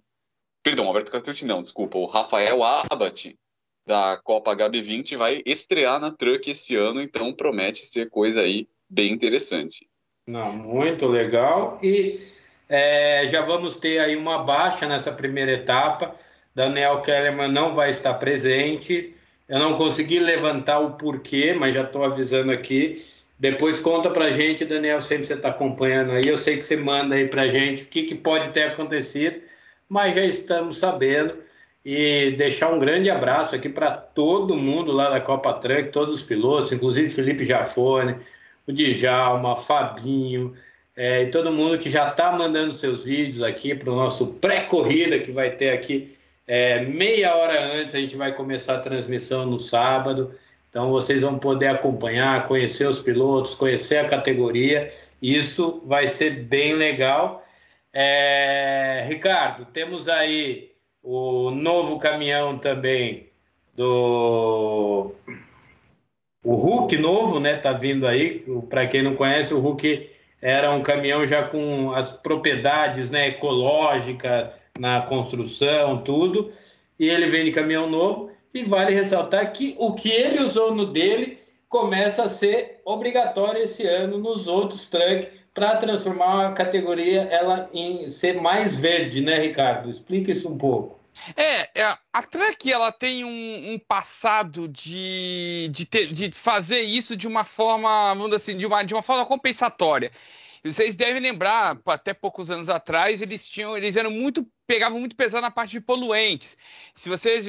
perdão, Alberto Catucci não, desculpa, o Rafael Abate da Copa HB20 vai estrear na Truck esse ano, então promete ser coisa aí bem interessante. Não, muito legal. E é, já vamos ter aí uma baixa nessa primeira etapa. Daniel Kellerman não vai estar presente. Eu não consegui levantar o porquê, mas já estou avisando aqui. Depois conta pra gente, Daniel, sempre você está acompanhando aí. Eu sei que você manda aí pra gente o que, que pode ter acontecido, mas já estamos sabendo. E deixar um grande abraço aqui para todo mundo lá da Copa Truck, todos os pilotos, inclusive Felipe Jafone, o Djalma, Fabinho, é, e todo mundo que já está mandando seus vídeos aqui para o nosso pré-corrida que vai ter aqui é, meia hora antes. A gente vai começar a transmissão no sábado. Então vocês vão poder acompanhar, conhecer os pilotos, conhecer a categoria. Isso vai ser bem legal. É, Ricardo, temos aí o novo caminhão também do o Hulk novo, né, tá vindo aí. Para quem não conhece, o Hulk era um caminhão já com as propriedades, né, ecológicas na construção, tudo. E ele vem de caminhão novo e vale ressaltar que o que ele usou no dele começa a ser obrigatório esse ano nos outros trucks para transformar a categoria ela em ser mais verde, né, Ricardo? Explica isso um pouco. É, é, a Trek ela tem um, um passado de, de, ter, de, fazer isso de uma forma, vamos dizer assim, de uma, de uma forma compensatória. Vocês devem lembrar, até poucos anos atrás, eles tinham, eles eram muito, pegavam muito pesado na parte de poluentes. Se você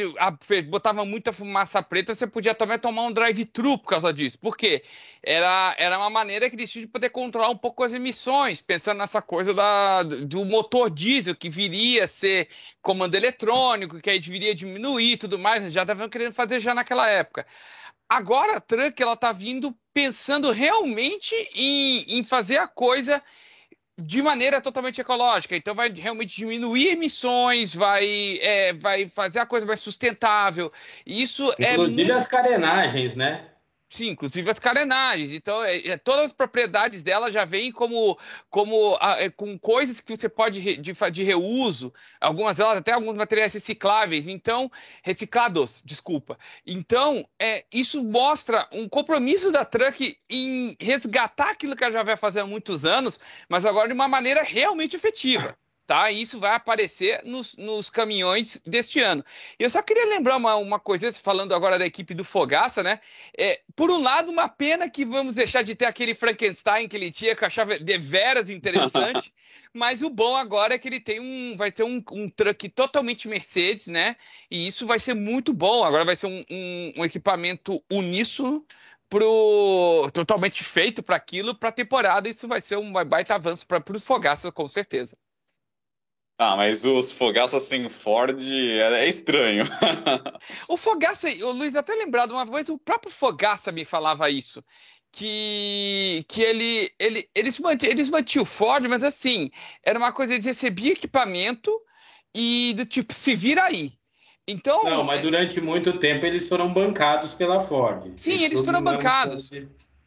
botava muita fumaça preta, você podia também tomar um drive-thru por causa disso. Por quê? Era, era uma maneira que eles tinham de poder controlar um pouco as emissões, pensando nessa coisa da, do motor diesel, que viria a ser comando eletrônico, que aí viria diminuir e tudo mais. Já estavam querendo fazer já naquela época. Agora a Trunk ela tá vindo pensando realmente em, em fazer a coisa de maneira totalmente ecológica. Então vai realmente diminuir emissões, vai, é, vai fazer a coisa mais sustentável. Isso Inclusive é Inclusive as carenagens, né? Sim, inclusive as carenagens. Então, é, é, todas as propriedades dela já vêm como, como é, com coisas que você pode re, de, de, reuso, algumas delas até alguns materiais recicláveis. Então, reciclados, desculpa. Então, é, isso mostra um compromisso da Truck em resgatar aquilo que ela já vai fazer há muitos anos, mas agora de uma maneira realmente efetiva tá? Isso vai aparecer nos, nos caminhões deste ano. Eu só queria lembrar uma, uma coisa, falando agora da equipe do Fogaça, né? É, por um lado, uma pena que vamos deixar de ter aquele Frankenstein que ele tinha, que eu achava deveras interessante, mas o bom agora é que ele tem um, vai ter um, um truck totalmente Mercedes, né? E isso vai ser muito bom. Agora vai ser um, um, um equipamento uníssono pro totalmente feito para aquilo, para a temporada. Isso vai ser um baita avanço para os Fogaça, com certeza. Ah, mas os Fogaça sem Ford é, é estranho. o Fogaça, o Luiz até lembrado uma vez, o próprio Fogaça me falava isso. Que, que ele, ele eles, mantiam, eles mantinham o Ford, mas assim, era uma coisa, eles recebiam equipamento e do tipo, se vira aí. Então, não, mas durante muito tempo eles foram bancados pela Ford. Sim, eles foram bancados.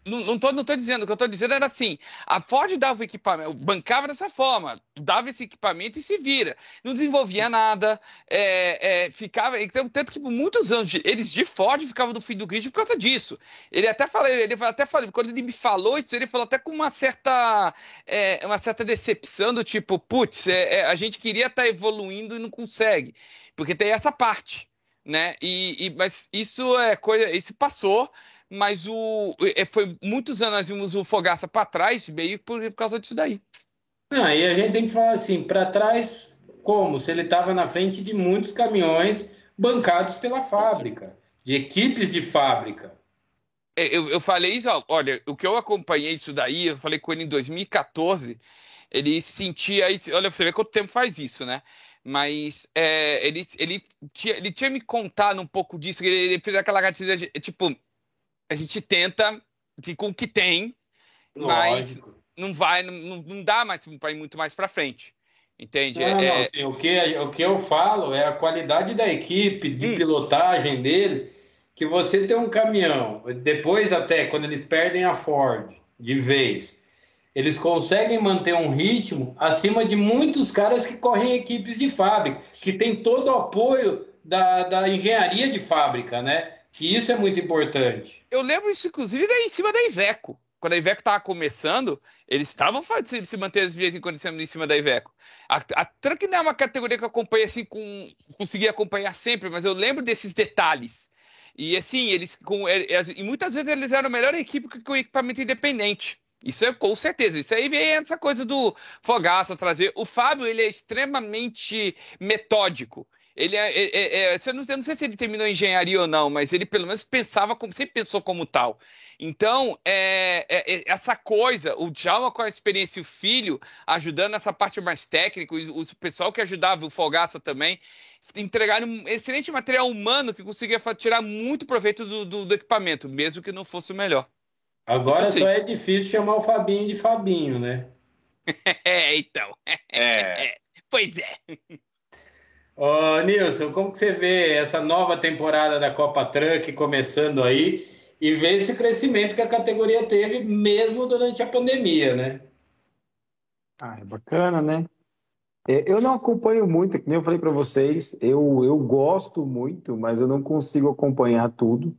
Não, não, tô, não tô dizendo, o que eu tô dizendo era assim: a Ford dava o equipamento, bancava dessa forma, dava esse equipamento e se vira. Não desenvolvia nada, é, é, ficava. Então, tanto que por muitos anos eles de Ford ficavam no fim do grid por causa disso. Ele até falou, ele até falou, quando ele me falou isso, ele falou até com uma certa, é, uma certa decepção do tipo, putz, é, é, a gente queria estar tá evoluindo e não consegue. Porque tem essa parte. Né? E, e, mas isso é coisa, isso passou mas o é, foi muitos anos nós vimos o Fogaça para trás, meio por, por causa disso daí. Não, e a gente tem que falar assim, para trás como? Se ele estava na frente de muitos caminhões bancados pela fábrica, de equipes de fábrica. É, eu, eu falei isso, olha, o que eu acompanhei isso daí, eu falei com ele em 2014, ele sentia isso, olha, você vê quanto tempo faz isso, né? Mas é, ele, ele, tinha, ele tinha me contado um pouco disso, ele, ele fez aquela atitude, tipo, a gente tenta com o que tem, mas não vai, não, não dá mais para ir muito mais para frente. Entende? Não, é, não, assim, o, que, o que eu falo é a qualidade da equipe, de hum. pilotagem deles, que você tem um caminhão, depois até quando eles perdem a Ford de vez, eles conseguem manter um ritmo acima de muitos caras que correm equipes de fábrica, que tem todo o apoio da, da engenharia de fábrica, né? Que isso é muito importante. Eu lembro isso, inclusive, em cima da Iveco. Quando a Iveco estava começando, eles estavam se manter as vias em condição em cima da Iveco. A, a Truck não é uma categoria que eu acompanho assim, com, consegui acompanhar sempre, mas eu lembro desses detalhes. E assim, eles com, é, é, e muitas vezes eles eram a melhor equipe o equipamento independente. Isso é com certeza. Isso aí vem essa coisa do Fogaça trazer. O Fábio, ele é extremamente metódico. Ele é, é, é, é eu, não, eu não sei se ele terminou engenharia ou não, mas ele pelo menos pensava como sempre pensou como tal. Então, é, é, é essa coisa, o Djalma com a experiência e o filho ajudando nessa parte mais técnica, o, o pessoal que ajudava o Folgaça também, entregaram um excelente material humano que conseguia tirar muito proveito do, do, do equipamento, mesmo que não fosse o melhor. Agora só é difícil chamar o Fabinho de Fabinho, né? é, então. É. pois é. Ô, Nilson, como que você vê essa nova temporada da Copa Truck começando aí e vê esse crescimento que a categoria teve mesmo durante a pandemia, né? Ah, é bacana, né? É, eu não acompanho muito, que nem eu falei para vocês, eu, eu gosto muito, mas eu não consigo acompanhar tudo.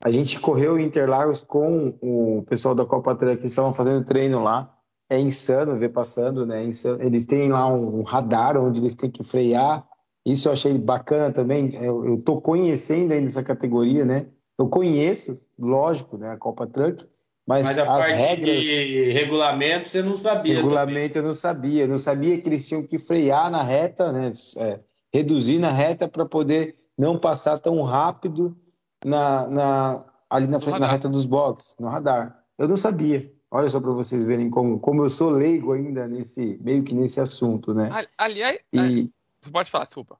A gente correu em Interlagos com o pessoal da Copa Truck, que estavam fazendo treino lá. É insano ver passando, né? É eles têm lá um radar onde eles têm que frear isso eu achei bacana também. Eu estou conhecendo ainda essa categoria, né? Eu conheço, lógico, né, a Copa Truck, mas, mas a as parte regras, de regulamento você não sabia. Regulamento também. eu não sabia. Eu não sabia que eles tinham que frear na reta, né? É, reduzir na reta para poder não passar tão rápido na, na ali na, frente, na reta dos boxes, no radar. Eu não sabia. Olha só para vocês verem como, como eu sou leigo ainda nesse meio que nesse assunto, né? Aliás, e... Você pode falar, desculpa.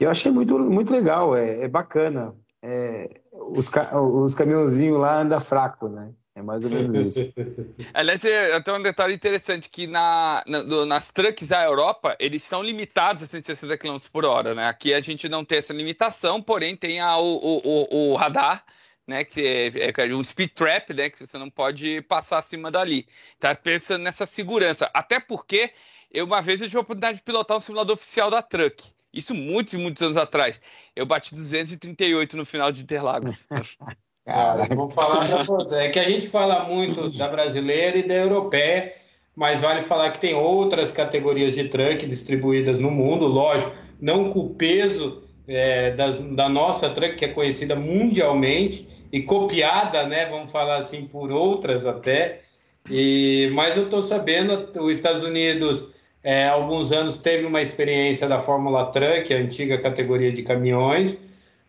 Eu achei muito, muito legal, é, é bacana. É, os, os caminhãozinhos lá andam fraco, né? É, mais ou menos isso. Aliás, tem um detalhe interessante, que na, na, nas trucks da Europa, eles são limitados a 160 km por hora, né? Aqui a gente não tem essa limitação, porém tem a, o, o, o radar, né, que é, é, o speed trap, né, que você não pode passar acima dali. Tá pensando nessa segurança. Até porque eu uma vez eu tive a oportunidade de pilotar um simulador oficial da Truck. Isso muitos e muitos anos atrás. Eu bati 238 no final de Interlagos. Cara, vou falar para você. É que a gente fala muito da brasileira e da europeia, mas vale falar que tem outras categorias de truck distribuídas no mundo, lógico, não com o peso é, das, da nossa truck, que é conhecida mundialmente e copiada, né? Vamos falar assim, por outras até. E, mas eu estou sabendo, os Estados Unidos é, alguns anos teve uma experiência da Fórmula Truck, a antiga categoria de caminhões,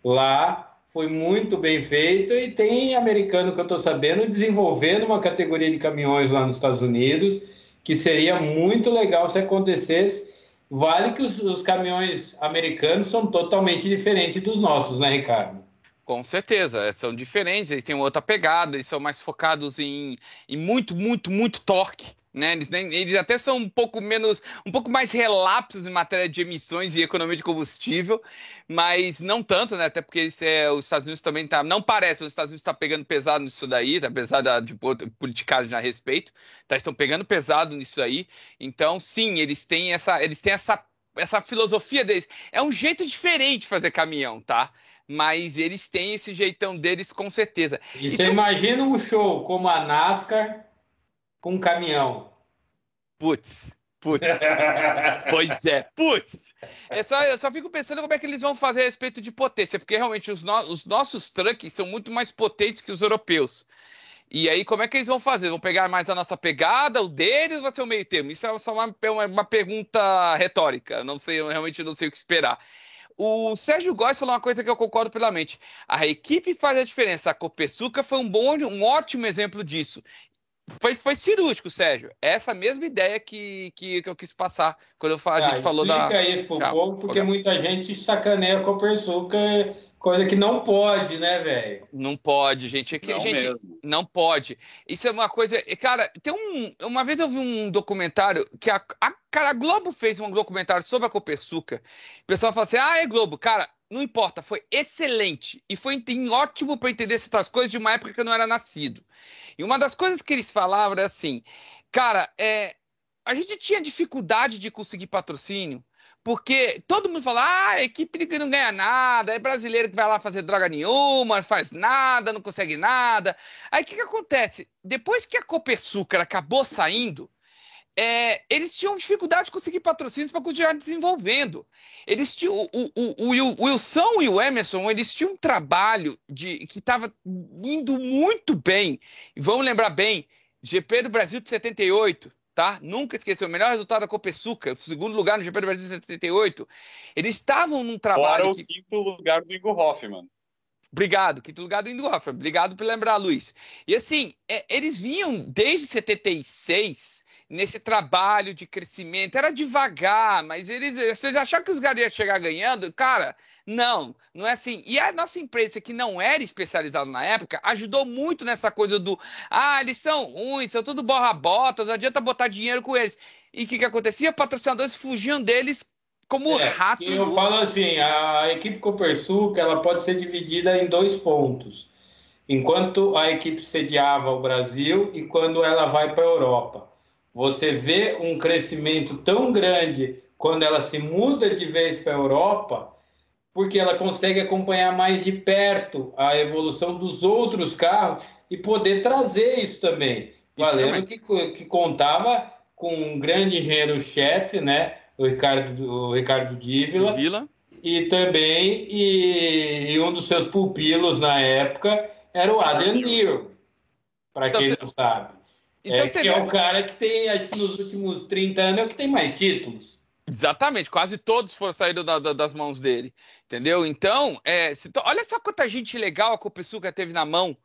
lá foi muito bem feito e tem americano que eu estou sabendo desenvolvendo uma categoria de caminhões lá nos Estados Unidos que seria muito legal se acontecesse. Vale que os, os caminhões americanos são totalmente diferentes dos nossos, né, Ricardo? Com certeza, são diferentes, eles têm outra pegada, eles são mais focados em, em muito, muito, muito torque, né? Eles, eles, até são um pouco menos, um pouco mais relapsos em matéria de emissões e economia de combustível, mas não tanto, né? Até porque eles, é, os Estados Unidos também tá, não parece, os Estados Unidos está pegando pesado nisso daí, tá, apesar da, de politicagem a respeito, tá, estão pegando pesado nisso aí. Então, sim, eles têm essa, eles têm essa, essa filosofia deles. É um jeito diferente de fazer caminhão, tá? Mas eles têm esse jeitão deles com certeza. E você imagina um show como a NASCAR com um caminhão. Putz, putz. pois é, putz. É só, eu só fico pensando como é que eles vão fazer a respeito de potência, porque realmente os, no, os nossos trucks são muito mais potentes que os europeus. E aí, como é que eles vão fazer? Vão pegar mais a nossa pegada, o deles, ou vai ser o meio termo? Isso é só uma, uma, uma pergunta retórica. Não sei, eu realmente não sei o que esperar. O Sérgio Góes falou uma coisa que eu concordo plenamente. A equipe faz a diferença. A Copesuca foi um bom, um ótimo exemplo disso. Foi, foi cirúrgico, Sérgio. Essa mesma ideia que, que, que eu quis passar quando eu, a ah, gente falou da. Explica isso pro Tchau, povo, porque muita gente sacaneia com a Persuca, coisa que não pode, né, velho? Não pode, gente. É que, não gente, mesmo. não pode. Isso é uma coisa. Cara, tem um. Uma vez eu vi um documentário que a, a, cara, a Globo fez um documentário sobre a Copersuca. O pessoal fala assim: ah, é Globo. Cara, não importa, foi excelente. E foi ótimo para entender certas coisas de uma época que eu não era nascido. E uma das coisas que eles falavam era assim, cara, é, a gente tinha dificuldade de conseguir patrocínio, porque todo mundo fala, ah, equipe que não ganha nada, é brasileiro que vai lá fazer droga nenhuma, faz nada, não consegue nada. Aí o que, que acontece? Depois que a Copersucar acabou saindo, é, eles tinham dificuldade de conseguir patrocínios para continuar desenvolvendo. Eles tinham, o, o, o, o, Wilson e o Emerson, eles tinham um trabalho de que estava indo muito bem. E vamos lembrar bem, GP do Brasil de 78, tá? Nunca esqueceu, o melhor resultado da Copesuca, segundo lugar no GP do Brasil de 78. Eles estavam num trabalho Fora que... o quinto lugar do Ingo Hoffman. Obrigado, quinto lugar do Ingo Hoffman. Obrigado por lembrar, Luiz. E assim, é, eles vinham desde 76 nesse trabalho de crescimento. Era devagar, mas eles. Vocês acharam que os caras iam chegar ganhando? Cara, não, não é assim. E a nossa empresa, que não era especializada na época, ajudou muito nessa coisa do. Ah, eles são ruins, são tudo borra-botas, não adianta botar dinheiro com eles. E o que, que acontecia? Patrocinadores fugiam deles como é, ratos. Eu falo assim: a equipe Copersul ela pode ser dividida em dois pontos. Enquanto a equipe sediava o Brasil e quando ela vai para a Europa você vê um crescimento tão grande quando ela se muda de vez para a Europa, porque ela consegue acompanhar mais de perto a evolução dos outros carros e poder trazer isso também. Valendo que, que contava com um grande engenheiro-chefe, né? O Ricardo, o Ricardo Dívila, Dívila. E também, e, e, um dos seus pupilos na época era o Adrian Newey, para então, quem não sabe. Então, é, que é o cara que tem, acho que nos últimos 30 anos é o que tem mais títulos. Exatamente, quase todos foram saídos da, da, das mãos dele, entendeu? Então, é, se, olha só quanta gente legal a Copesuca teve na mão.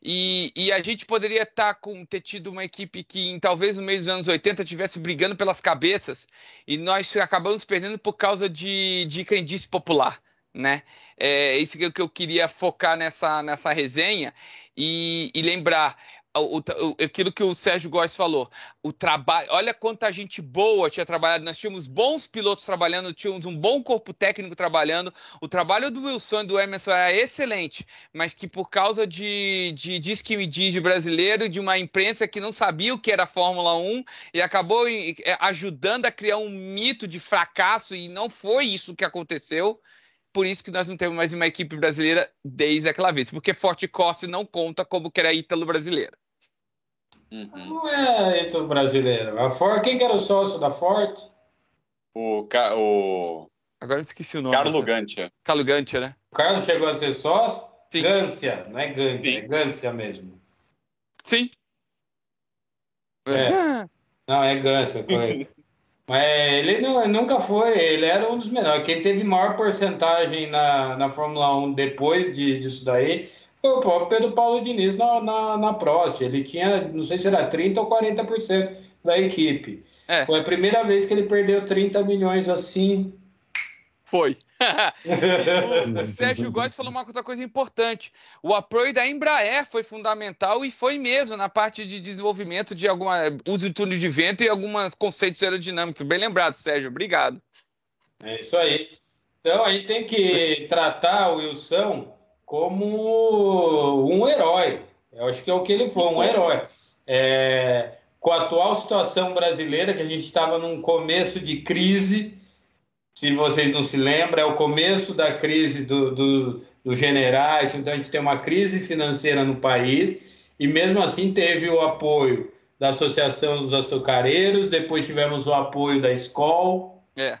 E, e, a gente poderia estar tá com, ter tido uma equipe que, em, talvez no meio dos anos 80, estivesse brigando pelas cabeças e nós acabamos perdendo por causa de, de crendice popular. Né? É isso que eu, que eu queria focar nessa, nessa resenha e, e lembrar o, o, aquilo que o Sérgio Góes falou, o trabalho, olha quanta gente boa tinha trabalhado, nós tínhamos bons pilotos trabalhando, tínhamos um bom corpo técnico trabalhando, o trabalho do Wilson e do Emerson era excelente, mas que por causa de, de diz que me diz de brasileiro, de uma imprensa que não sabia o que era Fórmula 1 e acabou é, ajudando a criar um mito de fracasso e não foi isso que aconteceu, por isso que nós não temos mais uma equipe brasileira desde aquela vez, porque Forte Costa não conta como que era ítalo brasileira. Uhum. Não é ítalo brasileiro. A Ford, quem que era o sócio da Ford? O, o... Agora eu esqueci o nome. Carlo Gantia. Carlo Gantia, né? O Carlos chegou a ser sócio? Sim. Gância, não é Gantia, é Gância mesmo. Sim. É. não, é Gância, correto. Mas ele não, nunca foi, ele era um dos melhores. Quem teve maior porcentagem na, na Fórmula 1 depois de, disso daí foi o próprio Pedro Paulo Diniz na, na, na Prost. Ele tinha, não sei se era 30% ou 40% da equipe. É. Foi a primeira vez que ele perdeu 30 milhões assim. Foi. o Sérgio Góes falou uma outra coisa importante. O apoio da Embraer foi fundamental e foi mesmo na parte de desenvolvimento de alguma uso de túnel de vento e alguns conceitos aerodinâmicos. Bem lembrado, Sérgio. Obrigado. É isso aí. Então a gente tem que tratar o Wilson como um herói. Eu acho que é o que ele foi, um herói. É, com a atual situação brasileira, que a gente estava num começo de crise se vocês não se lembram, é o começo da crise do, do, do generais, então a gente tem uma crise financeira no país, e mesmo assim teve o apoio da Associação dos Açucareiros, depois tivemos o apoio da Escol. É.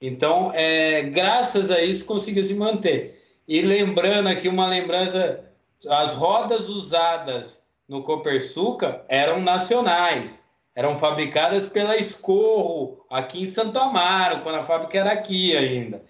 Então, é, graças a isso, conseguiu se manter. E lembrando aqui uma lembrança, as rodas usadas no Copersuca eram nacionais eram fabricadas pela Escorro, aqui em Santo Amaro, quando a fábrica era aqui ainda.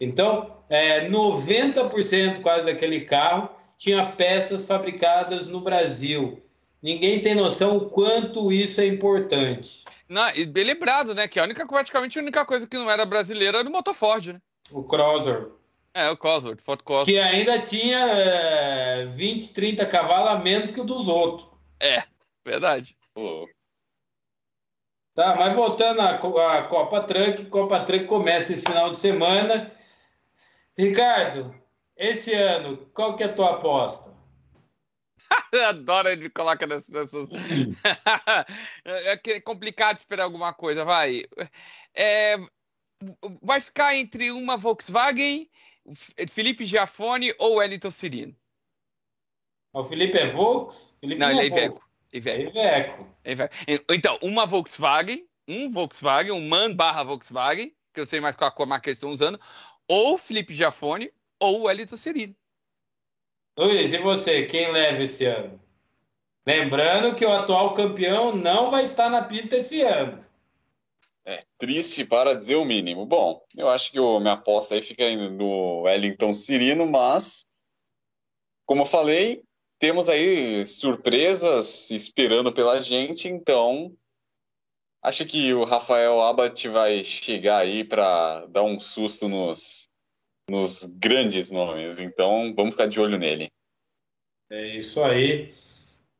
Então, é, 90% quase daquele carro tinha peças fabricadas no Brasil. Ninguém tem noção o quanto isso é importante. Não, e bem lembrado, né? Que a única, praticamente a única coisa que não era brasileira era o Motor Ford, né? O Crosser. É, o Crosser, Ford Crosser. Que ainda tinha é, 20, 30 cavalos a menos que o dos outros. É, verdade. Oh. Tá, mas voltando à, à Copa Truck, Copa Truck começa esse final de semana. Ricardo, esse ano, qual que é a tua aposta? Adoro ele coloca nessas. nessas... é complicado esperar alguma coisa, vai. É, vai ficar entre uma Volkswagen, Felipe Giafone ou Wellington Cirino? O Felipe é Volks? Felipe não, ele é, é Iveco. Iveco. Iveco. Então, uma Volkswagen, um Volkswagen, um MAN barra Volkswagen, que eu sei mais qual a marca eles estão usando, ou Felipe Giafone, ou o Elito Serino. Luiz, e você, quem leva esse ano? Lembrando que o atual campeão não vai estar na pista esse ano. É, triste para dizer o mínimo. Bom, eu acho que minha aposta aí fica no Wellington Cirino, mas, como eu falei, temos aí surpresas esperando pela gente, então acho que o Rafael Abat vai chegar aí para dar um susto nos, nos grandes nomes, então vamos ficar de olho nele. É isso aí.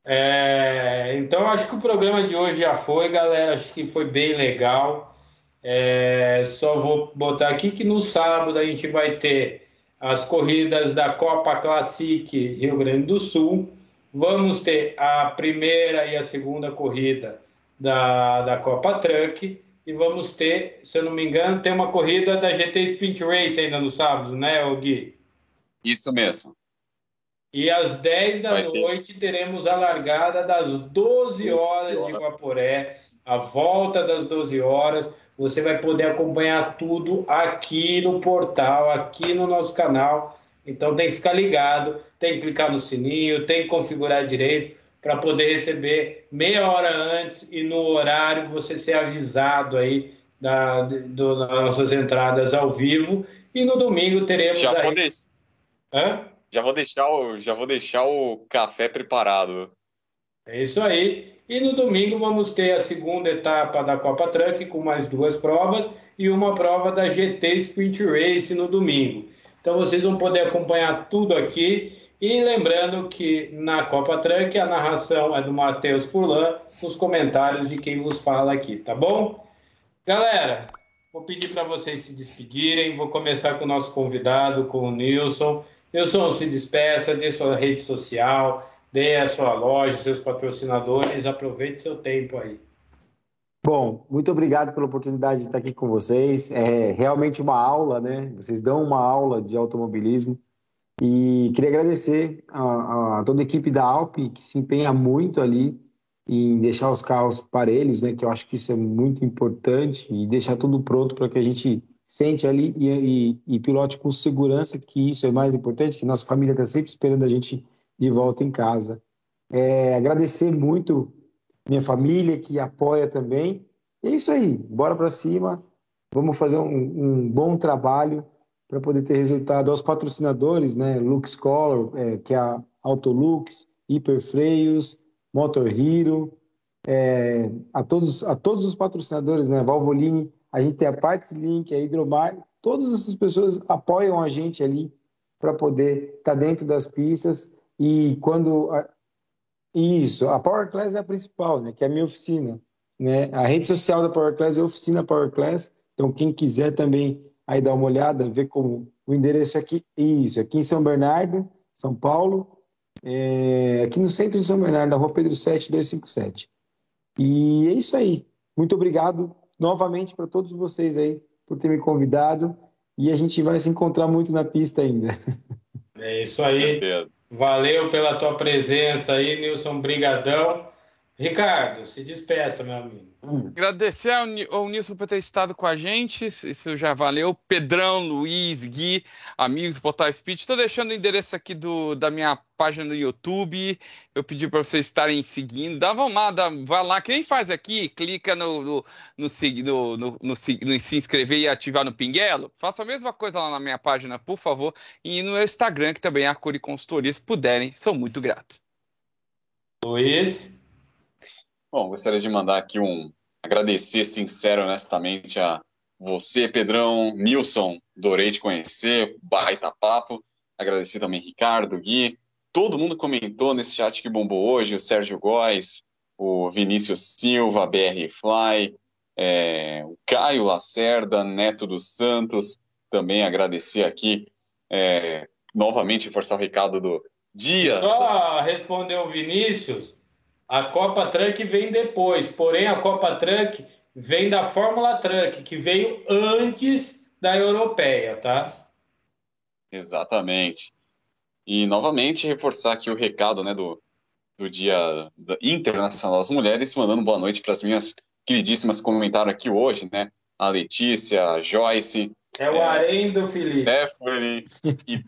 É, então acho que o programa de hoje já foi, galera. Acho que foi bem legal. É, só vou botar aqui que no sábado a gente vai ter as corridas da Copa Classic Rio Grande do Sul. Vamos ter a primeira e a segunda corrida da, da Copa Truck. E vamos ter, se eu não me engano, tem uma corrida da GT Sprint Race ainda no sábado, né, Gui? Isso mesmo. E às 10 da Vai noite ter. teremos a largada das 12 horas de Guaporé, a volta das 12 horas. Você vai poder acompanhar tudo aqui no portal, aqui no nosso canal. Então tem que ficar ligado, tem que clicar no sininho, tem que configurar direito para poder receber meia hora antes e no horário você ser avisado aí da, do, das nossas entradas ao vivo. E no domingo teremos já aí... Deix... Já vou deixar o, já vou deixar o café preparado. É isso aí. E no domingo vamos ter a segunda etapa da Copa Truck com mais duas provas e uma prova da GT Sprint Race no domingo. Então vocês vão poder acompanhar tudo aqui E lembrando que na Copa Truck a narração é do Matheus Furlan, os comentários de quem vos fala aqui, tá bom? Galera, vou pedir para vocês se despedirem. Vou começar com o nosso convidado, com o Nilson. Nilson, se despeça, dê sua rede social, dê a sua loja, seus patrocinadores, aproveite seu tempo aí. Bom, muito obrigado pela oportunidade de estar aqui com vocês. É realmente uma aula, né? Vocês dão uma aula de automobilismo. E queria agradecer a, a toda a equipe da Alp, que se empenha muito ali em deixar os carros parelhos, né? Que eu acho que isso é muito importante e deixar tudo pronto para que a gente sente ali e, e, e, pilote com segurança, que isso é mais importante, que nossa família está sempre esperando a gente de volta em casa. É, agradecer muito minha família que apoia também. É isso aí, bora para cima, vamos fazer um, um bom trabalho para poder ter resultado aos patrocinadores, né? Lux Color, é, que é a Autolux, Hiperfreios, Motor Hero, é, a, todos, a todos os patrocinadores, né? Valvoline, a gente tem a Parts Link, a Hidromar, todas essas pessoas apoiam a gente ali para poder estar tá dentro das pistas e quando isso, a Power Class é a principal, né? Que é a minha oficina. Né? A rede social da Power Class é a oficina Power Class. Então, quem quiser também aí dar uma olhada, ver como o endereço aqui, isso, aqui em São Bernardo, São Paulo, é, aqui no centro de São Bernardo, na rua Pedro 7257. E é isso aí. Muito obrigado novamente para todos vocês aí por ter me convidado. E a gente vai se encontrar muito na pista ainda. É isso aí. Valeu pela tua presença aí, Nilson. Brigadão. Ricardo, se despeça, meu amigo. Agradecer ao, Nilson por ter estado com a gente, isso já valeu. Pedrão, Luiz, Gui, amigos do Portal Speed. Estou deixando o endereço aqui do, da minha página no YouTube. Eu pedi para vocês estarem seguindo. Dá, vamos lá, dá, vai lá. Quem faz aqui, clica no, no, no, no, no, no se inscrever e ativar no pinguelo. Faça a mesma coisa lá na minha página, por favor. E no meu Instagram, que também é a Curi Consultoria, se puderem. Sou muito grato. Luiz. Bom, gostaria de mandar aqui um agradecer sincero, honestamente, a você, Pedrão, Nilson, adorei te conhecer, baita papo. Agradecer também Ricardo, Gui, todo mundo comentou nesse chat que bombou hoje, o Sérgio Góes, o Vinícius Silva, BR Fly, é, o Caio Lacerda, Neto dos Santos, também agradecer aqui, é, novamente reforçar o recado do dia. Só responder o Vinícius, a Copa Truck vem depois, porém a Copa Truck vem da Fórmula Truck, que veio antes da europeia, tá? Exatamente. E novamente reforçar aqui o recado né, do, do Dia Internacional das Mulheres, mandando boa noite para as minhas queridíssimas que comentaram aqui hoje, né? A Letícia, a Joyce. É o é, Arém do Felipe. Stephanie e,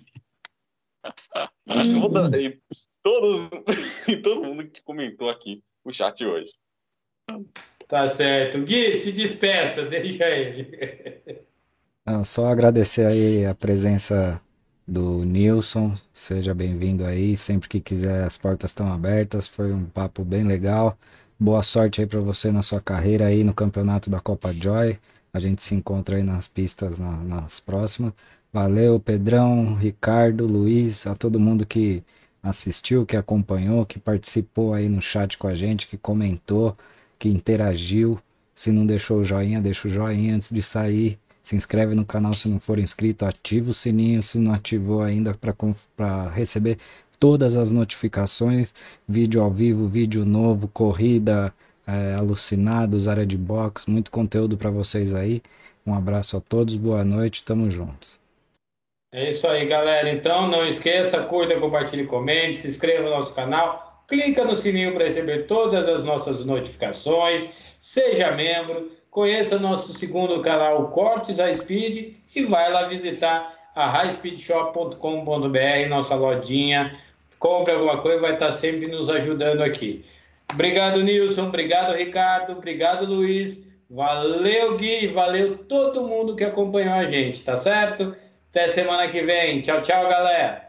e, todos, e todo mundo que comentou aqui o chat hoje. Tá certo. Gui, se despeça, deixa ele. Não, só agradecer aí a presença do Nilson, seja bem-vindo aí, sempre que quiser as portas estão abertas, foi um papo bem legal. Boa sorte aí para você na sua carreira aí no campeonato da Copa Joy. A gente se encontra aí nas pistas na, nas próximas. Valeu, Pedrão, Ricardo, Luiz, a todo mundo que assistiu, que acompanhou, que participou aí no chat com a gente, que comentou, que interagiu. Se não deixou o joinha, deixa o joinha antes de sair. Se inscreve no canal se não for inscrito, ativa o sininho se não ativou ainda para receber todas as notificações, vídeo ao vivo, vídeo novo, corrida, é, alucinados, área de box, muito conteúdo para vocês aí. Um abraço a todos, boa noite, tamo junto. É isso aí, galera. Então, não esqueça, curta, compartilhe, comente, se inscreva no nosso canal, clica no sininho para receber todas as nossas notificações, seja membro, conheça nosso segundo canal, Cortes High Speed, e vai lá visitar a highspeedshop.com.br, nossa lojinha. Compre alguma coisa, vai estar sempre nos ajudando aqui. Obrigado, Nilson. Obrigado, Ricardo. Obrigado, Luiz. Valeu, Gui. Valeu todo mundo que acompanhou a gente, tá certo? Até semana que vem. Tchau, tchau, galera.